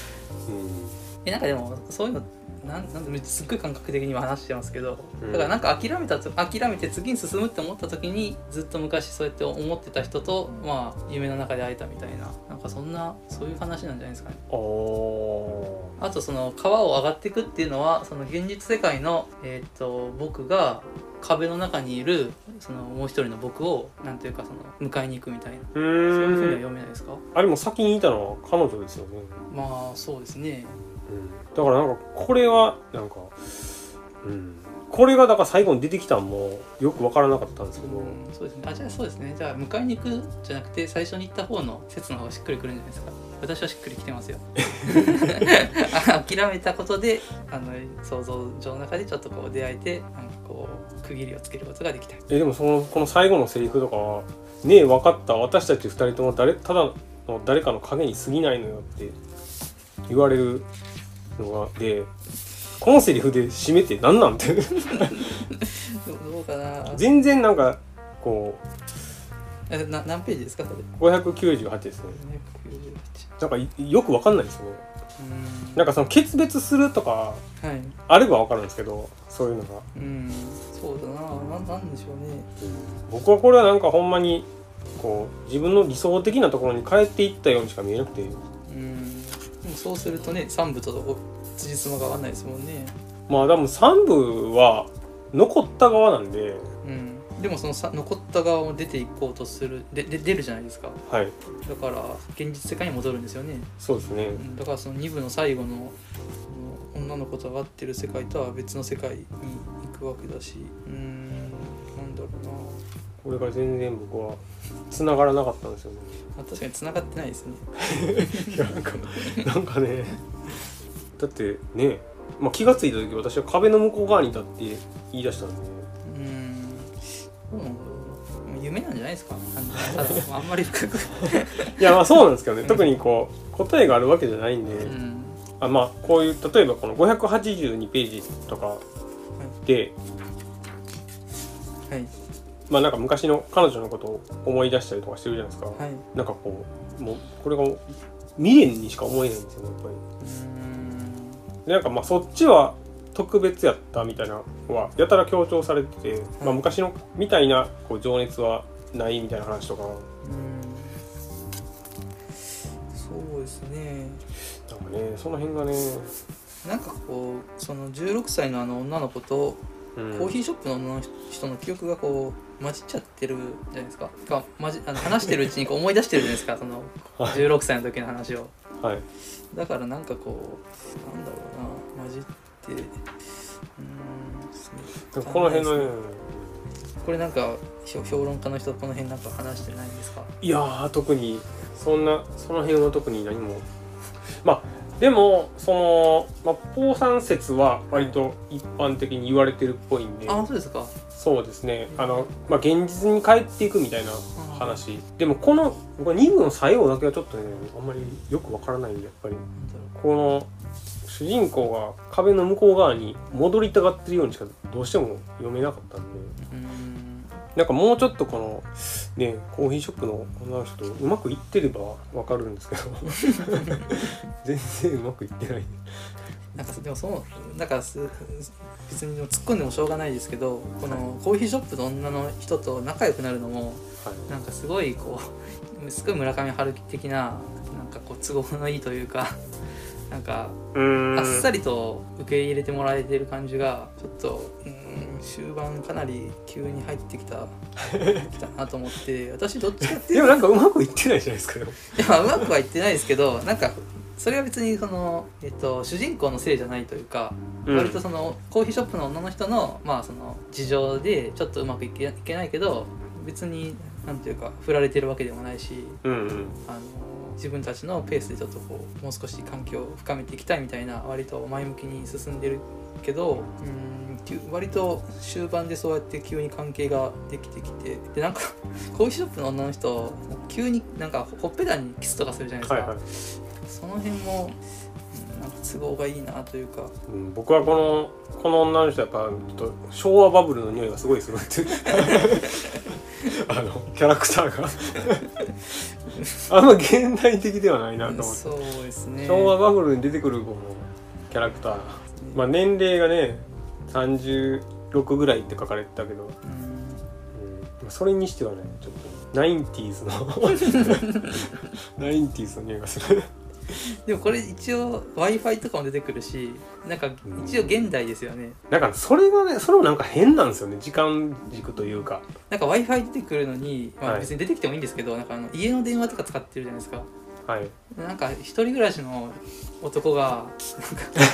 Speaker 2: えなんかでもそういうのなんなんですっごい感覚的に今話してますけど
Speaker 1: うん。
Speaker 2: だからなんか諦めたと諦めて次に進むって思った時にずっと昔そうやって思ってた人とまあ夢の中で会えたみたいななんかそんなそういう話なんじゃないですかね。
Speaker 1: あ
Speaker 2: とその川を上がっていくっていうのはその現実世界の、えー、と僕が壁の中にいるそのもう一人の僕をなんていうかその迎えに行くみたいな。
Speaker 1: う
Speaker 2: そういうふうには読めないですか？
Speaker 1: あれも先にいたのは彼女ですよね、
Speaker 2: まあそうですね
Speaker 1: うん、だからなんかこれはなんかうん。これがだから最後に出てきたんもよく分からなかったんですけど、
Speaker 2: うん。そうですね。あじゃあそうですね。じゃあ迎えに行くじゃなくて最初に行った方の説の方がしっくりくるんじゃないですか。私はしっくりきてますよ。あ *laughs* 諦めたことであの想像上の中でちょっとこう出会えてなんかこう区切りをつけることができた。
Speaker 1: えでもそのこの最後のセリフとかは「ねえ分かった。私たち二人とも誰ただの誰かの影に過ぎないのよ」って言われるのがでこのセリフで締めて何なんて。
Speaker 2: どうかな。
Speaker 1: 全然なんかこ
Speaker 2: えな何ページですか？それ。
Speaker 1: う598ですね。
Speaker 2: 298
Speaker 1: なんかいよく分かんないですよ。ね
Speaker 2: うん。
Speaker 1: なんかその決別するとか
Speaker 2: はい。
Speaker 1: あれば分かるんですけどそういうのが、
Speaker 2: うん。そうだな。ななんでしょうね。
Speaker 1: 僕はこれはなんかほんまにこう自分の理想的なところに変えていったようにしか見えなくて
Speaker 2: そうするとね3部と辻褄が合わないですもんね。
Speaker 1: まあ多分3部は残った側なんで。
Speaker 2: うん。でもそのさ残った側を出ていこうとするでで出るじゃないですか。
Speaker 1: はい。
Speaker 2: だから現実世界に戻るんですよね。
Speaker 1: そうですね。
Speaker 2: うん。だからその2部の最後の女の子と会ってる世界とは別の世界に行くわけだし。うーん。なんだろうな、
Speaker 1: これが全然僕は繋がらなかったんですよね。
Speaker 2: まあ、確かに繋がってないですね。*laughs*
Speaker 1: いやなんかなんかねだってね、まあ、気がついた時私は壁の向こう側に立って言い出したんで。
Speaker 2: うーん。どうなん夢なんじゃないですか。*laughs* ああんまり深く。
Speaker 1: いやまあそうなんですけどね。特にこう答えがあるわけじゃないんで、
Speaker 2: うん。
Speaker 1: あまあこういう例えばこの582ページとかで、
Speaker 2: はい
Speaker 1: まあなんか昔の彼女のことを思い出したりとかしてるじゃないですか、
Speaker 2: はい。
Speaker 1: なんかこうもうこれが未練にしか思えないんですよねやっぱり。でなんかまあそっちは特別やったみたいなのはやたら強調されてて、まあ、昔のみたいなこう情熱はないみたいな話とか。
Speaker 2: うん。そうですね。
Speaker 1: なんかねその辺がね、
Speaker 2: なんかこうその16歳のあの女の子と
Speaker 1: うん、
Speaker 2: コーヒーショップの人の記憶がこう混じっちゃってるじゃないですか。か混じあの話してるうちにこう思い出してるじゃないですか。*laughs* その
Speaker 1: はい
Speaker 2: 16歳の時の話を。
Speaker 1: はい。
Speaker 2: だからなんかこうなんだろうな混じってうーんね。
Speaker 1: この辺のね。
Speaker 2: これなんか評評論家の人この辺なんか話してないんですか？
Speaker 1: いやー特にそんなその辺は特に何も。まあでもその、まあ、ポーさん説は割と一般的に言われてるっぽいんで、
Speaker 2: あそうですか。
Speaker 1: そうですね。あの、まあ、現実に帰っていくみたいな話。でもこの僕は2部の最後だけはちょっとねあんまりよくわからないんでやっぱり。この主人公が壁の向こう側に戻りたがってるようにしかどうしても読めなかったんで。
Speaker 2: うん
Speaker 1: なんかもうちょっとこのねコーヒーショップの女の人とうまくいってればわかるんですけど *laughs* 全然うまくいってない。
Speaker 2: なんかでもそうなんかす別に突っ込んでもしょうがないですけどこのコーヒーショップの女の人と仲良くなるのも
Speaker 1: はい。
Speaker 2: なんかすごいこうすごい村上春樹的ななんかこう都合のいいというかなんかあっさりと受け入れてもらえてる感じがちょっとう終盤かなり急に入ってきた *laughs* きたなと思って私どっちかっていう
Speaker 1: でもなんかうまくいってないじゃないですかでも。
Speaker 2: いやまあうまくはいってないですけどなんかそれは別にその、えっと、主人公のせいじゃないというか、
Speaker 1: うん。
Speaker 2: 割とそのコーヒーショップの女の人の,、まあその事情でちょっとうまくいけいけないけど別になんていうか振られてるわけでもないし
Speaker 1: うんうん。
Speaker 2: あの自分たちのペースでちょっとこうもう少し関係を深めていきたいみたいな割と前向きに進んでるけどうん急割と終盤でそうやって急に関係ができてきてでなんか *laughs* コーヒーショップの女の人急になんかほっぺたにキスとかするじゃないですか、
Speaker 1: はいはい、
Speaker 2: その辺もうんなんか都合がいいなというか。
Speaker 1: うん、僕はこのこの女の人やっぱちょっと昭和バブルの匂いがすごいするって *laughs* あのキャラクターが。あんま現代的ではないなと思って。
Speaker 2: そうですね。
Speaker 1: 昭和バブルに出てくるこのキャラクター。まあ年齢がね36ぐらいって書かれてたけど、
Speaker 2: うん。
Speaker 1: うん、それにしてはねちょっとナインティーズの。*laughs* ナインティーズの匂いがする *laughs*
Speaker 2: でもこれ一応 w i f i とかも出てくるしなんか一応現代ですよね。
Speaker 1: なんかそれがねそれもなんか変なんですよね。時間軸というか。
Speaker 2: なんか w i f i 出てくるのに、まあ、
Speaker 1: はい。
Speaker 2: 別に出てきてもいいんですけど、なんかあの家の電話とか使ってるじゃないですか。
Speaker 1: はい。
Speaker 2: なんか一人暮らしの男が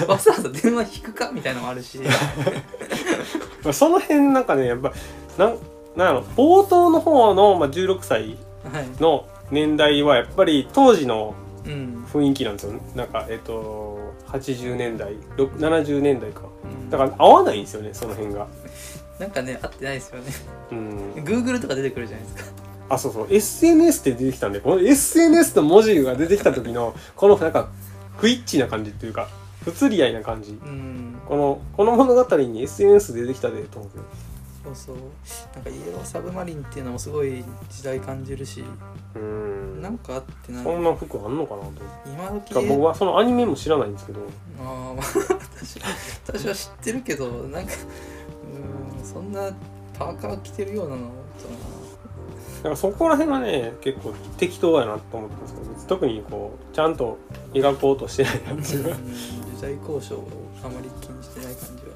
Speaker 2: わざわざ電話引くかみたいなのもあるし。
Speaker 1: ま *laughs* あその辺なんかねやっぱなんなんやろ冒頭の方の、まあ、16歳
Speaker 2: はい。
Speaker 1: の年代はやっぱり当時の
Speaker 2: うん、
Speaker 1: 雰囲気なんですよ。なんかえっと80年代ろく70年代か。
Speaker 2: うん。
Speaker 1: だから合わないんですよねその辺が。
Speaker 2: なんかね合ってないですよね。
Speaker 1: うん。
Speaker 2: Google とか出てくるじゃないですか。
Speaker 1: あそうそう。SNS って出てきたんでこの SNS の文字が出てきた時のこのなんか不一致な感じっていうか不釣り合いな感じ。
Speaker 2: うん。
Speaker 1: このこの物語に SNS 出てきたでと思って
Speaker 2: そうそう。なんかイエローサブマリンっていうのもすごい時代感じるし
Speaker 1: うん。
Speaker 2: なんか合ってない。
Speaker 1: そんな服あんのかなと。
Speaker 2: 今時
Speaker 1: だから僕はそのアニメも知らないんですけど。
Speaker 2: あーまあ *laughs* 私私は知ってるけどなんかうんそんなパーカー着てるようなのと
Speaker 1: かそこら辺はね結構適当やなと思ったんですけど特にこうちゃんと描こうとしてないなって
Speaker 2: 時代交渉をあまり気にしてない感じは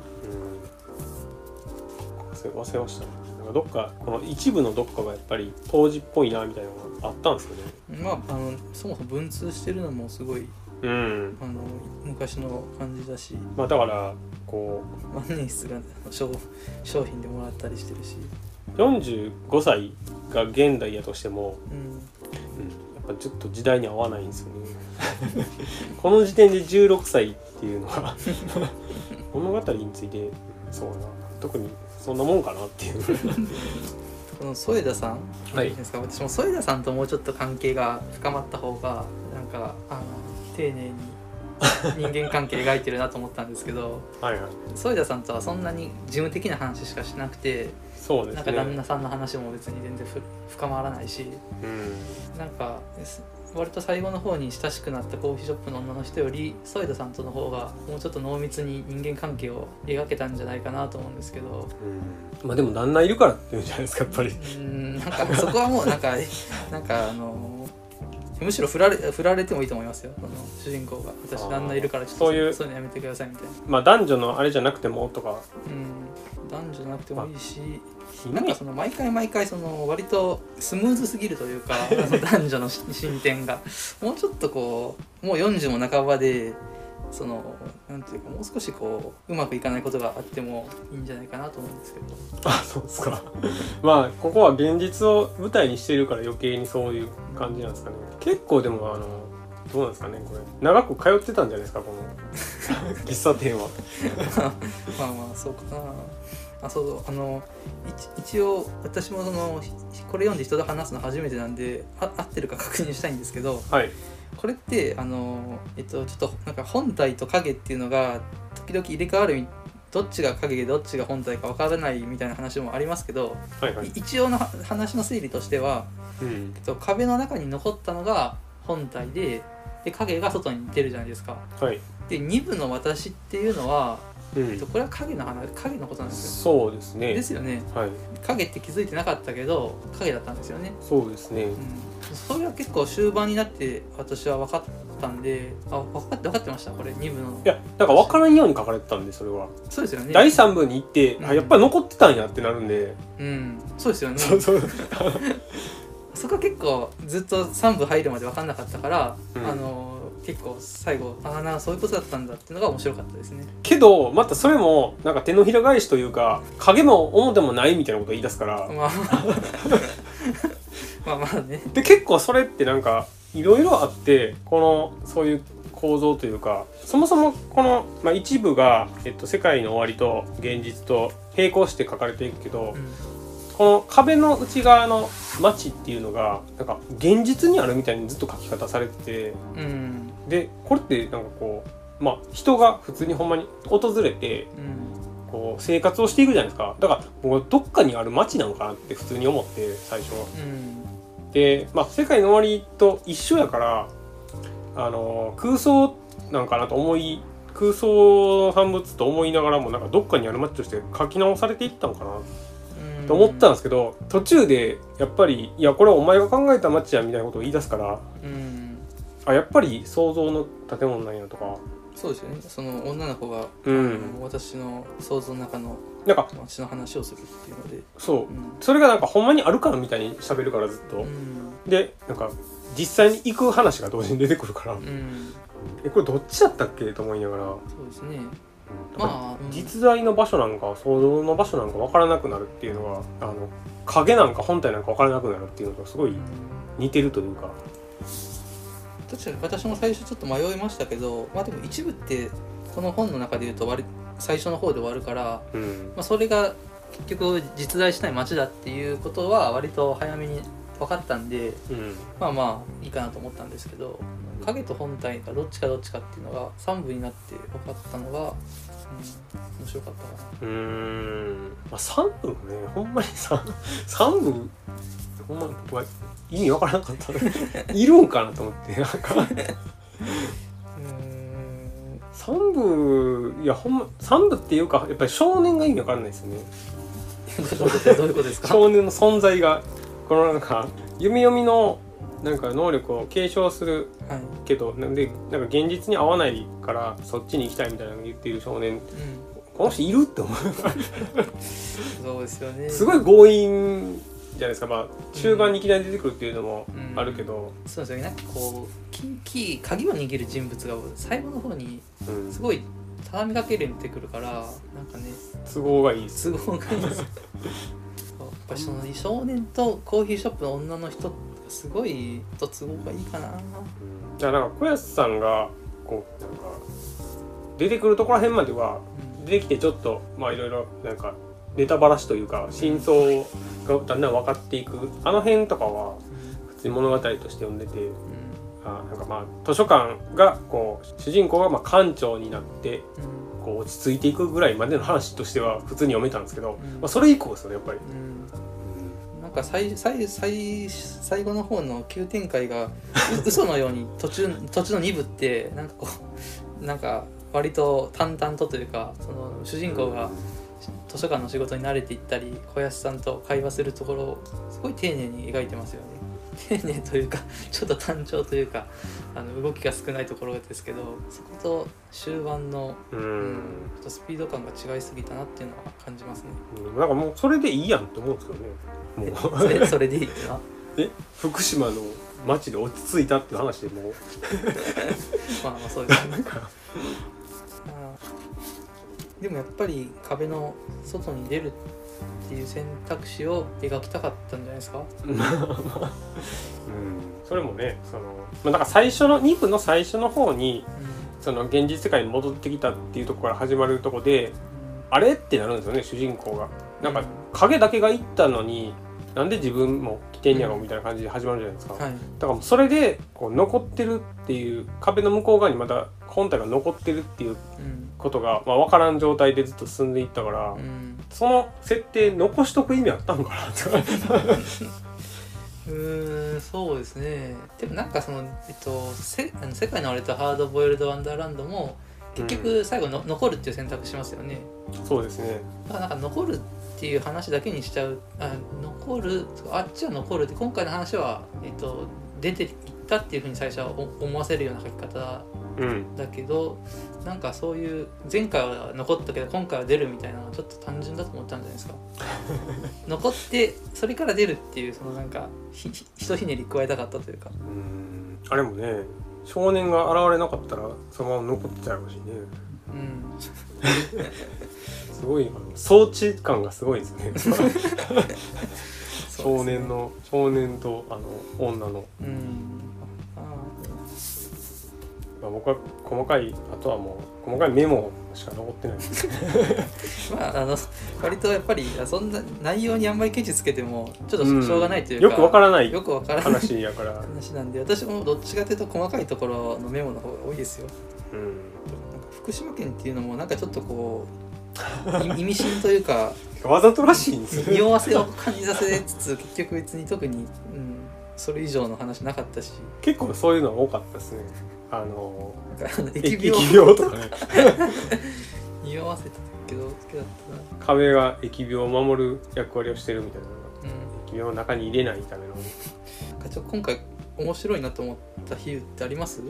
Speaker 1: うん、それ忘れましたね。なんかどっかこの一部のどっかがやっぱり当時っぽいなみたいなのがあったんですよね。
Speaker 2: まああのそもそも文通してるのもすごい
Speaker 1: うん。
Speaker 2: あの昔の感じだし。
Speaker 1: まあだからこ
Speaker 2: 万年筆が商商品でもらったりしてるし、
Speaker 1: う45歳が現代やとしても、
Speaker 2: うん、
Speaker 1: うん、やっぱちょっと時代に合わないんですよね。*laughs* この時点で16歳っていうのは *laughs* 物語についてそうな。特にそんなもんかなっていう。
Speaker 2: この添田さん、
Speaker 1: はい。
Speaker 2: ですか？私も添田さんともうちょっと関係が深まった方がなんかあの丁寧に人間関係描いてるなと思ったんですけど
Speaker 1: はいはい。
Speaker 2: 添田さんとはそんなに事務的な話しかしなくて
Speaker 1: そうですね。
Speaker 2: なんか旦那さんの話も別に全然ふ深まらないし
Speaker 1: うん。
Speaker 2: なんかす割と最後の方に親しくなったコーヒーショップの女の人より添田さんとの方がもうちょっと濃密に人間関係を描けたんじゃないかなと思うんですけど。
Speaker 1: うん。まあでも旦那いるからっていうんじゃないですかやっぱり。
Speaker 2: うーん。なんかそこはもうなんかなんかあのむしろ振られ振られてもいいと思いますよ。主人公が。私旦那いるからちょっと
Speaker 1: そういう
Speaker 2: そういうのやめてくださいみたいな。
Speaker 1: まあ男女のあれじゃなくてもとか。
Speaker 2: うん。男女じゃなくてもいいしなんかその毎回毎回その割とスムーズすぎるというか *laughs* 男女のし進展が。もうちょっとこうもう40も半ばでそのなんていうかもう少しこううまくいかないことがあってもいいんじゃないかなと思うんですけど。
Speaker 1: あそうですか。*laughs* まあここは現実を舞台にしてるから余計にそういう感じなんですかね。結構でもあのどうなんですかねこれ。長く通ってたんじゃないですかこの *laughs* 喫茶店は。*laughs*
Speaker 2: まあまあそうかな。あそうそう。あの一一応私もそのひこれ読んで人と話すの初めてなんであ合ってるか確認したいんですけど。
Speaker 1: はい
Speaker 2: これってあのえっとちょっとなんか本体と影っていうのが時々入れ替わるみどっちが影でどっちが本体かわからないみたいな話もありますけど、
Speaker 1: はいはい。
Speaker 2: い一応のは話の推理としては、
Speaker 1: うん。
Speaker 2: えっと、壁の中に残ったのが本体でで影が外に出るじゃないですか。
Speaker 1: はい。
Speaker 2: で二部の私っていうのは、
Speaker 1: うん。
Speaker 2: えっと、これは影の話影のことなんです
Speaker 1: そうです
Speaker 2: よ。
Speaker 1: ね。
Speaker 2: ですよね。
Speaker 1: はい。
Speaker 2: 影って気づいてなかったけど影だったんですよね。
Speaker 1: そうですね。
Speaker 2: うん、それは結構終盤になって私は分かったんであ分かって分かってましたこれ2部の。
Speaker 1: いやだから分からんように書かれてたんでそれは。
Speaker 2: そうですよね。
Speaker 1: 第3部に行って、
Speaker 2: うん。
Speaker 1: あやっぱり残ってたんやってなるんで、
Speaker 2: うん。そうですよね。
Speaker 1: そうそう。*laughs*
Speaker 2: そこは結構ずっと3部入るまで分かんなかったから、
Speaker 1: うん。
Speaker 2: あの結構最後ああなそういうことだったんだっていうのが面白かったですね。
Speaker 1: けどまたそれもなんか手のひら返しというか影も表もないみたいなことを言い出すから、
Speaker 2: まあ *laughs* まあまあね。
Speaker 1: で結構それってなんかいろいろあってこのそういう構造というかそもそもこの、まあ、一部が、えっと、世界の終わりと現実と並行して書かれていくけど、この壁の内側の街っていうのがなんか現実にあるみたいにずっと書き方されてて
Speaker 2: うんうん
Speaker 1: でこれってなんかこうまあ人が普通にほんまに訪れて
Speaker 2: うん。
Speaker 1: こう生活をしていくじゃないですか。だから僕はどっかにある街なのかなって普通に思って最初は。
Speaker 2: うん。
Speaker 1: で、まあ、世界の終わりと一緒やからあの空想なんかなと思い空想の産物と思いながらもなんかどっかにある街として書き直されていったのかな
Speaker 2: うん。
Speaker 1: と思ったんですけど途中でやっぱりいやこれはお前が考えた街やみたいなことを言い出すから
Speaker 2: うん
Speaker 1: あやっぱり想像の建物なんやとか。
Speaker 2: そうですよね。その女の子が、
Speaker 1: うん。
Speaker 2: あの私の想像の中の
Speaker 1: なんか
Speaker 2: 私の話をするっていうので、
Speaker 1: そう。
Speaker 2: うん。
Speaker 1: それがなんかほんまにあるかみたいに喋るからずっと。
Speaker 2: うん。
Speaker 1: でなんか実際に行く話が同時に出てくるから。
Speaker 2: うん、
Speaker 1: えこれどっちだったっけと思いながら、
Speaker 2: そうですね。
Speaker 1: まあ
Speaker 2: まあ、うん。
Speaker 1: 実在の場所なんか想像の場所なんか分からなくなるっていうのはあの影なんか本体なんか分からなくなるっていうのとすごい似てるというか
Speaker 2: 確かに私も最初ちょっと迷いましたけどまあでも一部ってこの本の中で言うと割最初の方で終わるから、
Speaker 1: うん。
Speaker 2: まあ、それが結局実在しない街だっていうことは割と早めに分かったんで
Speaker 1: うん。
Speaker 2: まあまあいいかなと思ったんですけど影と本体がどっちかどっちかっていうのが3部になって分かったのが、うん、面白かったかな。
Speaker 1: うーん。まあ3部もねほんまにさ3部ほんま僕は意味分からなかった *laughs* いるんかなと思ってなんか。
Speaker 2: うん。
Speaker 1: 3部いやほんま3部っていうかやっぱり少年が意味分からないですよね。
Speaker 2: どういうことですか？
Speaker 1: 少年の存在がこのなんか弓読みのなんか能力を継承する
Speaker 2: はい。
Speaker 1: けどなんでなんか現実に合わないからそっちに行きたいみたいなのを言っている少年。
Speaker 2: うん。
Speaker 1: この人いるって思う。*laughs*
Speaker 2: そうですよね。
Speaker 1: すごい強引じゃないですか。まあ中盤にいきなり出てくるっていうのもあるけど、
Speaker 2: そうですよね。なんかこうキーキー鍵を握る人物が最後の方に
Speaker 1: うん。
Speaker 2: すごい畳みかけるように出てくるからなんかね
Speaker 1: 都合がいいです。
Speaker 2: 都合がいいです。*laughs* やっぱりその少年とコーヒーショップの女の人がすごいと都合がいいかな。
Speaker 1: じゃあなんか小安さんがこうなんか出てくるところら辺までは出てきてちょっとまあいろいろなんかネタばらしというか真相がだんだん分かっていくあの辺とかは普通に物語として読んでて
Speaker 2: うん。
Speaker 1: あなんかまあ図書館がこう主人公がまあ館長になって
Speaker 2: うん。
Speaker 1: こう落ち着いていくぐらいまでの話としては普通に読めたんですけど、
Speaker 2: うん。
Speaker 1: まあ、それ以降ですよねやっぱり。
Speaker 2: うん。なんか最最最最後の方の急展開が *laughs* う嘘のように途中途中の2部ってなんかこうなんか割と淡々とというかその主人公が図書館の仕事に慣れていったり小安さんと会話するところをすごい丁寧に描いてますよね。丁寧というか *laughs* ちょっと単調というかあの動きが少ないところですけどそこと終盤の、
Speaker 1: う
Speaker 2: うん
Speaker 1: ん
Speaker 2: ちょっとスピード感が違いすぎたなっていうのは感じますね。
Speaker 1: うんなんかもうそれでいいやんって思うんですけどね
Speaker 2: え
Speaker 1: もう
Speaker 2: それそれでいいな。*laughs*
Speaker 1: え？福島の町で落ち着いたって話でもう *laughs*
Speaker 2: まあまあそうですね。でもやっぱり壁の外に出るっていう選択肢を描きたかったんじゃないですか？
Speaker 1: うん。それもねその、まあ、なんか最初の2部の最初の方にその現実世界に戻ってきたっていうところから始まるとこであれ？ってなるんですよね主人公が。なんか影だけが行ったのになんで自分も来てんやろみたいな感じで始まるじゃないですか。
Speaker 2: はい。
Speaker 1: だからそれでこう残ってるっていう壁の向こう側にまだ本体が残ってるっていう
Speaker 2: うん。
Speaker 1: ことが、まあ、分からん状態でずっと進んでいったから、
Speaker 2: うん。
Speaker 1: その設定残しとく意味あったんかなって *laughs*
Speaker 2: うーんそうですね。でもなんかそのえっとせあの世界の割とハードボイルドワンダーランドも結局最後の、残るっていう選択しますよね。
Speaker 1: そうですね
Speaker 2: だからなんか残るっていう話だけにしちゃう。あ残るあっちは残るって今回の話は、えっと、出ていったっていうふうに最初はお思わせるような書き方
Speaker 1: うん
Speaker 2: だけどなんかそういう前回は残ったけど今回は出るみたいなのはちょっと単純だと思ったんじゃないですか。*laughs* 残ってそれから出るっていうそのなんかひひひとひねり加えたかったというか。
Speaker 1: うん。あれもね少年が現れなかったらそのまま残ってたやろうしね。
Speaker 2: うん *laughs*
Speaker 1: すごいあの装置感がすごいですね。*laughs* 少年の少年とあの女の、まあ、僕は細かいあとはもう細かいメモしか残ってないです。
Speaker 2: ー *laughs* まああの割とやっぱりそんな内容にあんまりケチつけてもちょっと
Speaker 1: うん。
Speaker 2: しょうがないというか、
Speaker 1: よくわからない
Speaker 2: よくわからない
Speaker 1: 話やから、
Speaker 2: 話なんで私もどっちかというと細かいところのメモの方が多いですよ。
Speaker 1: うん、
Speaker 2: なんか福島県っていうのもなんかちょっとこうい意味深というか
Speaker 1: わざとらしいんですよね。
Speaker 2: 匂わせを感じさせつつ結局別に特に、うん、それ以上の話なかったし。
Speaker 1: 結構そういうの多かったですね。あの疫
Speaker 2: 疫病
Speaker 1: 病とかね。*laughs*
Speaker 2: 匂わせたけど好きだったな。
Speaker 1: 壁が疫病を守る役割をしてるみたいな
Speaker 2: うん。
Speaker 1: 疫病の中に入れないための。
Speaker 2: かちょ今回面白いなと思った比喩ってあります？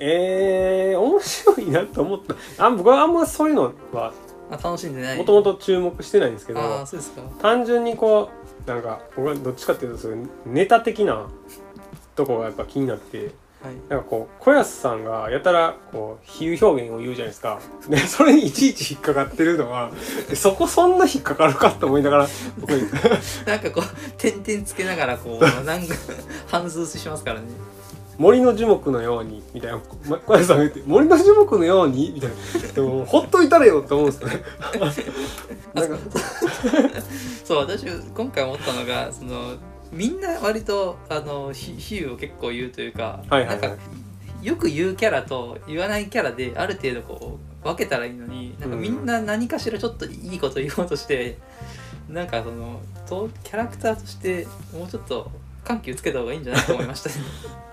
Speaker 1: えー、面白いなと思った。あ僕はあんまそういうのは
Speaker 2: あ楽しんでない。
Speaker 1: もともと注目してないんですけど、
Speaker 2: ああそうですか。
Speaker 1: 単純にこうなんか僕はどっちかっていうとそういうネタ的なとこがやっぱ気になって
Speaker 2: はい。
Speaker 1: なんかこう小安さんがやたらこう比喩表現を言うじゃないですか。でそれにいちいち引っかかってるのがえそこそんな引っかかるかと思いながら僕に。
Speaker 2: なんかこう点々つけながらこうなんか反数しますからね
Speaker 1: 森の樹木のようにみたいな。ま小安さんが言って森の樹木のように？みたいな。でもほっといたれよって思うんですよね。*laughs* なんか。
Speaker 2: そう私今回思ったのがそのみんな割とあのひ比喩を結構言うというか、
Speaker 1: はいはいはい。
Speaker 2: なんかよく言うキャラと言わないキャラである程度こう分けたらいいのになんかみんな何かしらちょっといいこと言おうとして、なんかそのとキャラクターとしてもうちょっと緩急つけた方がいいんじゃないと思いましたね *laughs*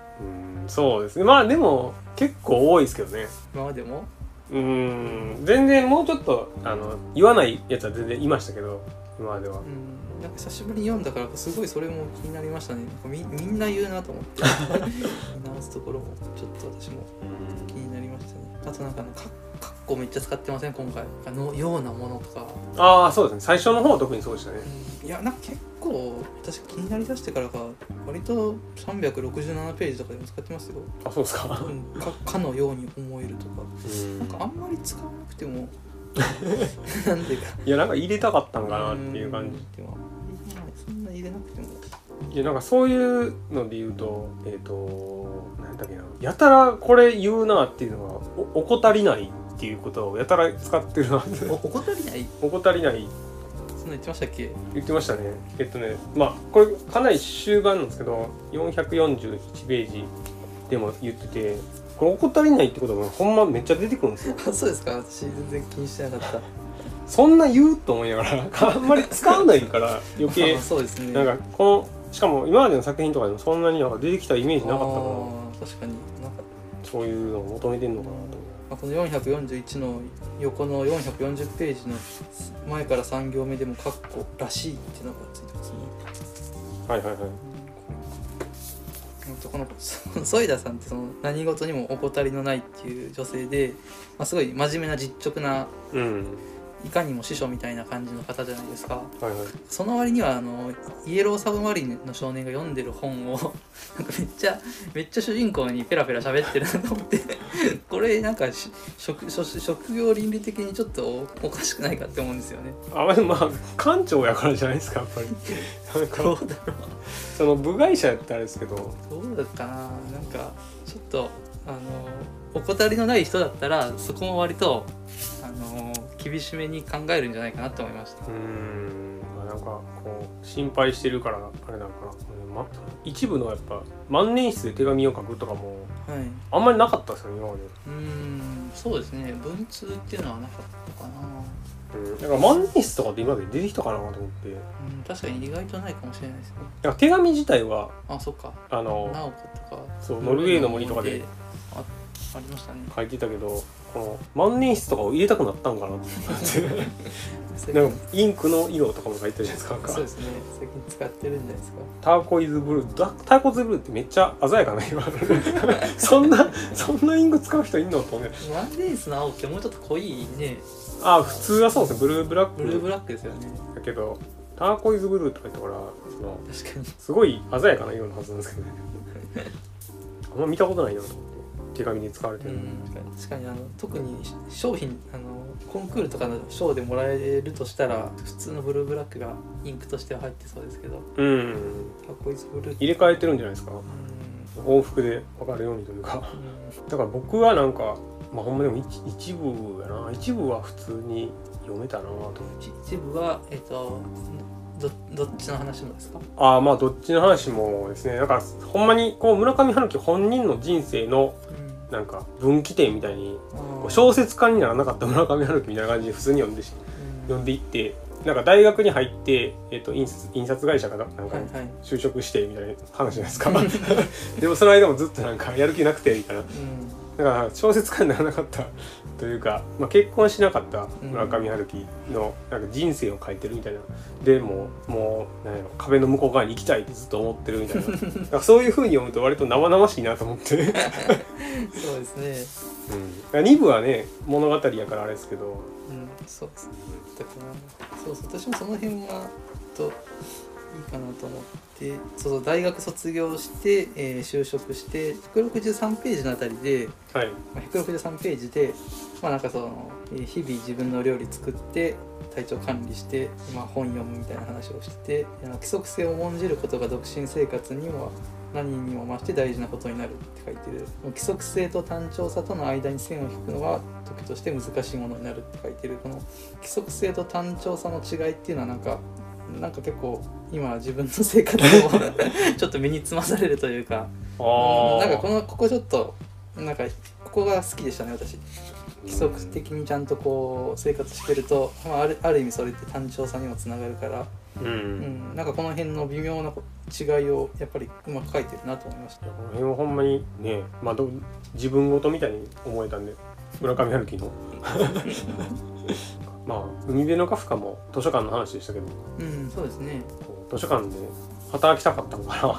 Speaker 1: うんそうですね。まあでも結構多いですけどね。
Speaker 2: 今までも。
Speaker 1: うん。全然もうちょっとあの言わないやつは全然いましたけど今までは。
Speaker 2: うん。なんか久しぶりに読んだからすごいそれも気になりましたね。みみんな言うなと思って。*laughs* 見直すところもちょっと私も気になりましたね。あとなんかかかっこめっちゃ使ってません？今回。あのようなものとか、
Speaker 1: ああそうですね。最初の方は特にそうでしたね。
Speaker 2: いやなんか結構私気になりだしてからか割と367ページとかでも使ってますよ。
Speaker 1: あそうですか。
Speaker 2: うんかかのように思えるとか。
Speaker 1: うん。
Speaker 2: なんかあんまり使わなくても。*laughs* なんていうか。
Speaker 1: いやなんか入れたかったんかなっていう感じ。
Speaker 2: じでもそんな入れなくても。
Speaker 1: いやなんかそういうので言うとえっ、と何だっけな。やたらこれ言うなっていうのがお怠りないっていうことをやたら使ってるなって。
Speaker 2: お怠りない？
Speaker 1: 怠りない
Speaker 2: 言ってましたっけ？
Speaker 1: 言ってましたね。えっとねまあこれかなり終盤なんですけど441ページでも言っててこれ怠りないってことがほんまめっちゃ出てくるんですよ。
Speaker 2: あ *laughs* そうですか？私全然気にしてなかった。
Speaker 1: そんな言うと思いながらあんまり使わないから余計。
Speaker 2: あ *laughs* そうですね。
Speaker 1: なんかこのしかも今までの作品とかでもそんなになんか出てきたイメージなかったから。
Speaker 2: 確かに。
Speaker 1: そういうのを求めてんのかなと思
Speaker 2: まあ、この441の横の440ページの前から3行目でも「カッコらしい」っていうのがついてますね。
Speaker 1: うはいはいはい。
Speaker 2: このそソイダさんってその何事にも怠りのないっていう女性で、まあ、すごい真面目な実直な
Speaker 1: うん。
Speaker 2: いかにも師匠みたいな感じの方じゃないですか。
Speaker 1: はいはい。
Speaker 2: その割にはあのイエローサブマリンの少年が読んでる本をなんかめっちゃめっちゃ主人公にペラペラ喋ってるなと思って *laughs* これなんかし職職職業倫理的にちょっとおかしくないかって思うんですよね。
Speaker 1: あまあまあ館長やからじゃないですかやっぱり。*laughs* なんか
Speaker 2: どうだろう。
Speaker 1: その部外者やったらあれですけど。
Speaker 2: どうだかななんかちょっとあの怠りのない人だったらそこも割とあの厳しめに考えるんじゃないかなと思いました。
Speaker 1: うーん。まあなんかこう心配してるからあれなのかな、ま、一部のやっぱ万年筆で手紙を書くとかも
Speaker 2: はい。
Speaker 1: あんまりなかったですよね今まで。
Speaker 2: うーんそうですね。文通っていうのはなかったかな。
Speaker 1: うん、だから万年筆とかって今まで出てきたかなと思って。
Speaker 2: うん確かに意外とないかもしれないですね。
Speaker 1: だから手紙自体は
Speaker 2: あそっか。
Speaker 1: あの
Speaker 2: 直子とか。
Speaker 1: そうノルウェーの森とかで
Speaker 2: あありましたね。
Speaker 1: 書いてたけどこの万年筆とかを入れたくなったんかなって。なんかインクの色とかも書いてるじゃないですか
Speaker 2: そうですね。最近使ってるんじゃないですか。
Speaker 1: ターコイズブルーだターコイズブルーってめっちゃ鮮やかな色。あ *laughs* るそんなそんなインク使う人いんのと思って。
Speaker 2: ワンレースの青ってもうちょっと濃いね。
Speaker 1: あ普通はそうですね。ブルーブラック。
Speaker 2: ブルーブラックですよね。
Speaker 1: だけどターコイズブルーとか言ったからその
Speaker 2: 確かに。
Speaker 1: すごい鮮やかな色のはずなんですけどね。あんま見たことないなと思手紙に使われてる。の、
Speaker 2: うん確かにあの特に商品あのコンクールとかの賞でもらえるとしたら普通のブルーブラックがインクとしては入ってそうですけど。
Speaker 1: うん。
Speaker 2: タコイズブルー。
Speaker 1: 入れ替えてるんじゃないですか。
Speaker 2: うん。
Speaker 1: 往復で分かるようにというか。だから僕はなんかまあほんまでも一一部やな。一部は普通に読めたなと。
Speaker 2: 一部はえっ、とどどっちの話もですか？
Speaker 1: ああまあどっちの話もですね。なんかほんまにこう村上春樹本人の人生の
Speaker 2: うん
Speaker 1: なんか分岐点みたいに小説家にならなかった村上春樹みたいな感じで普通に読んでし
Speaker 2: うん。
Speaker 1: 読んでいってなんか大学に入って、えっと印刷印刷会社かななんか
Speaker 2: はいはい。
Speaker 1: 就職してみたいな話じゃないですか。*laughs* でもその間もずっとなんかやる気なくてみたいな。
Speaker 2: うん。
Speaker 1: だから小説家にならなかったというか、まあ、結婚しなかった村上春樹のなんか人生を書いてるみたいな。でもうもうなんやろ壁の向こう側に行きたいってずっと思ってるみたいな。*laughs* なんかそういうふうに読むと割と生々しいなと思って、うん、
Speaker 2: そうですね。
Speaker 1: 2部はね物語やからあれですけど。
Speaker 2: うんそうですね。だからそうそう私もその辺はといいかなと思ってそう大学卒業して、えー就職して163ページのあたりで、
Speaker 1: はい。
Speaker 2: まあ、163ページでまあなんかその、えー日々自分の料理作って体調管理して、まあ、本読むみたいな話をしてて規則性を重んじることが独身生活にも何にも増して大事なことになるって書いてる。規則性と単調さとの間に線を引くのは時として難しいものになるって書いてる。この規則性と単調さの違いっていうのはなんかなんか結構今自分の生活を *laughs* ちょっと身につまされるというかうんなんかこのここちょっとなんかここが好きでしたね私。規則的にちゃんとこう生活してると、まあ、あるある意味それって単調さにもつながるから、
Speaker 1: うん、
Speaker 2: うん、なんかこの辺の微妙な違いをやっぱりうまく書いてるなと思いました。
Speaker 1: この辺はほんまにね、まあ、ど自分ごとみたいに思えたんで村上春樹の *laughs* まあ海辺のカフカも図書館の話でしたけど。
Speaker 2: うん。そうですね。
Speaker 1: 図書館で働きたかったのかな。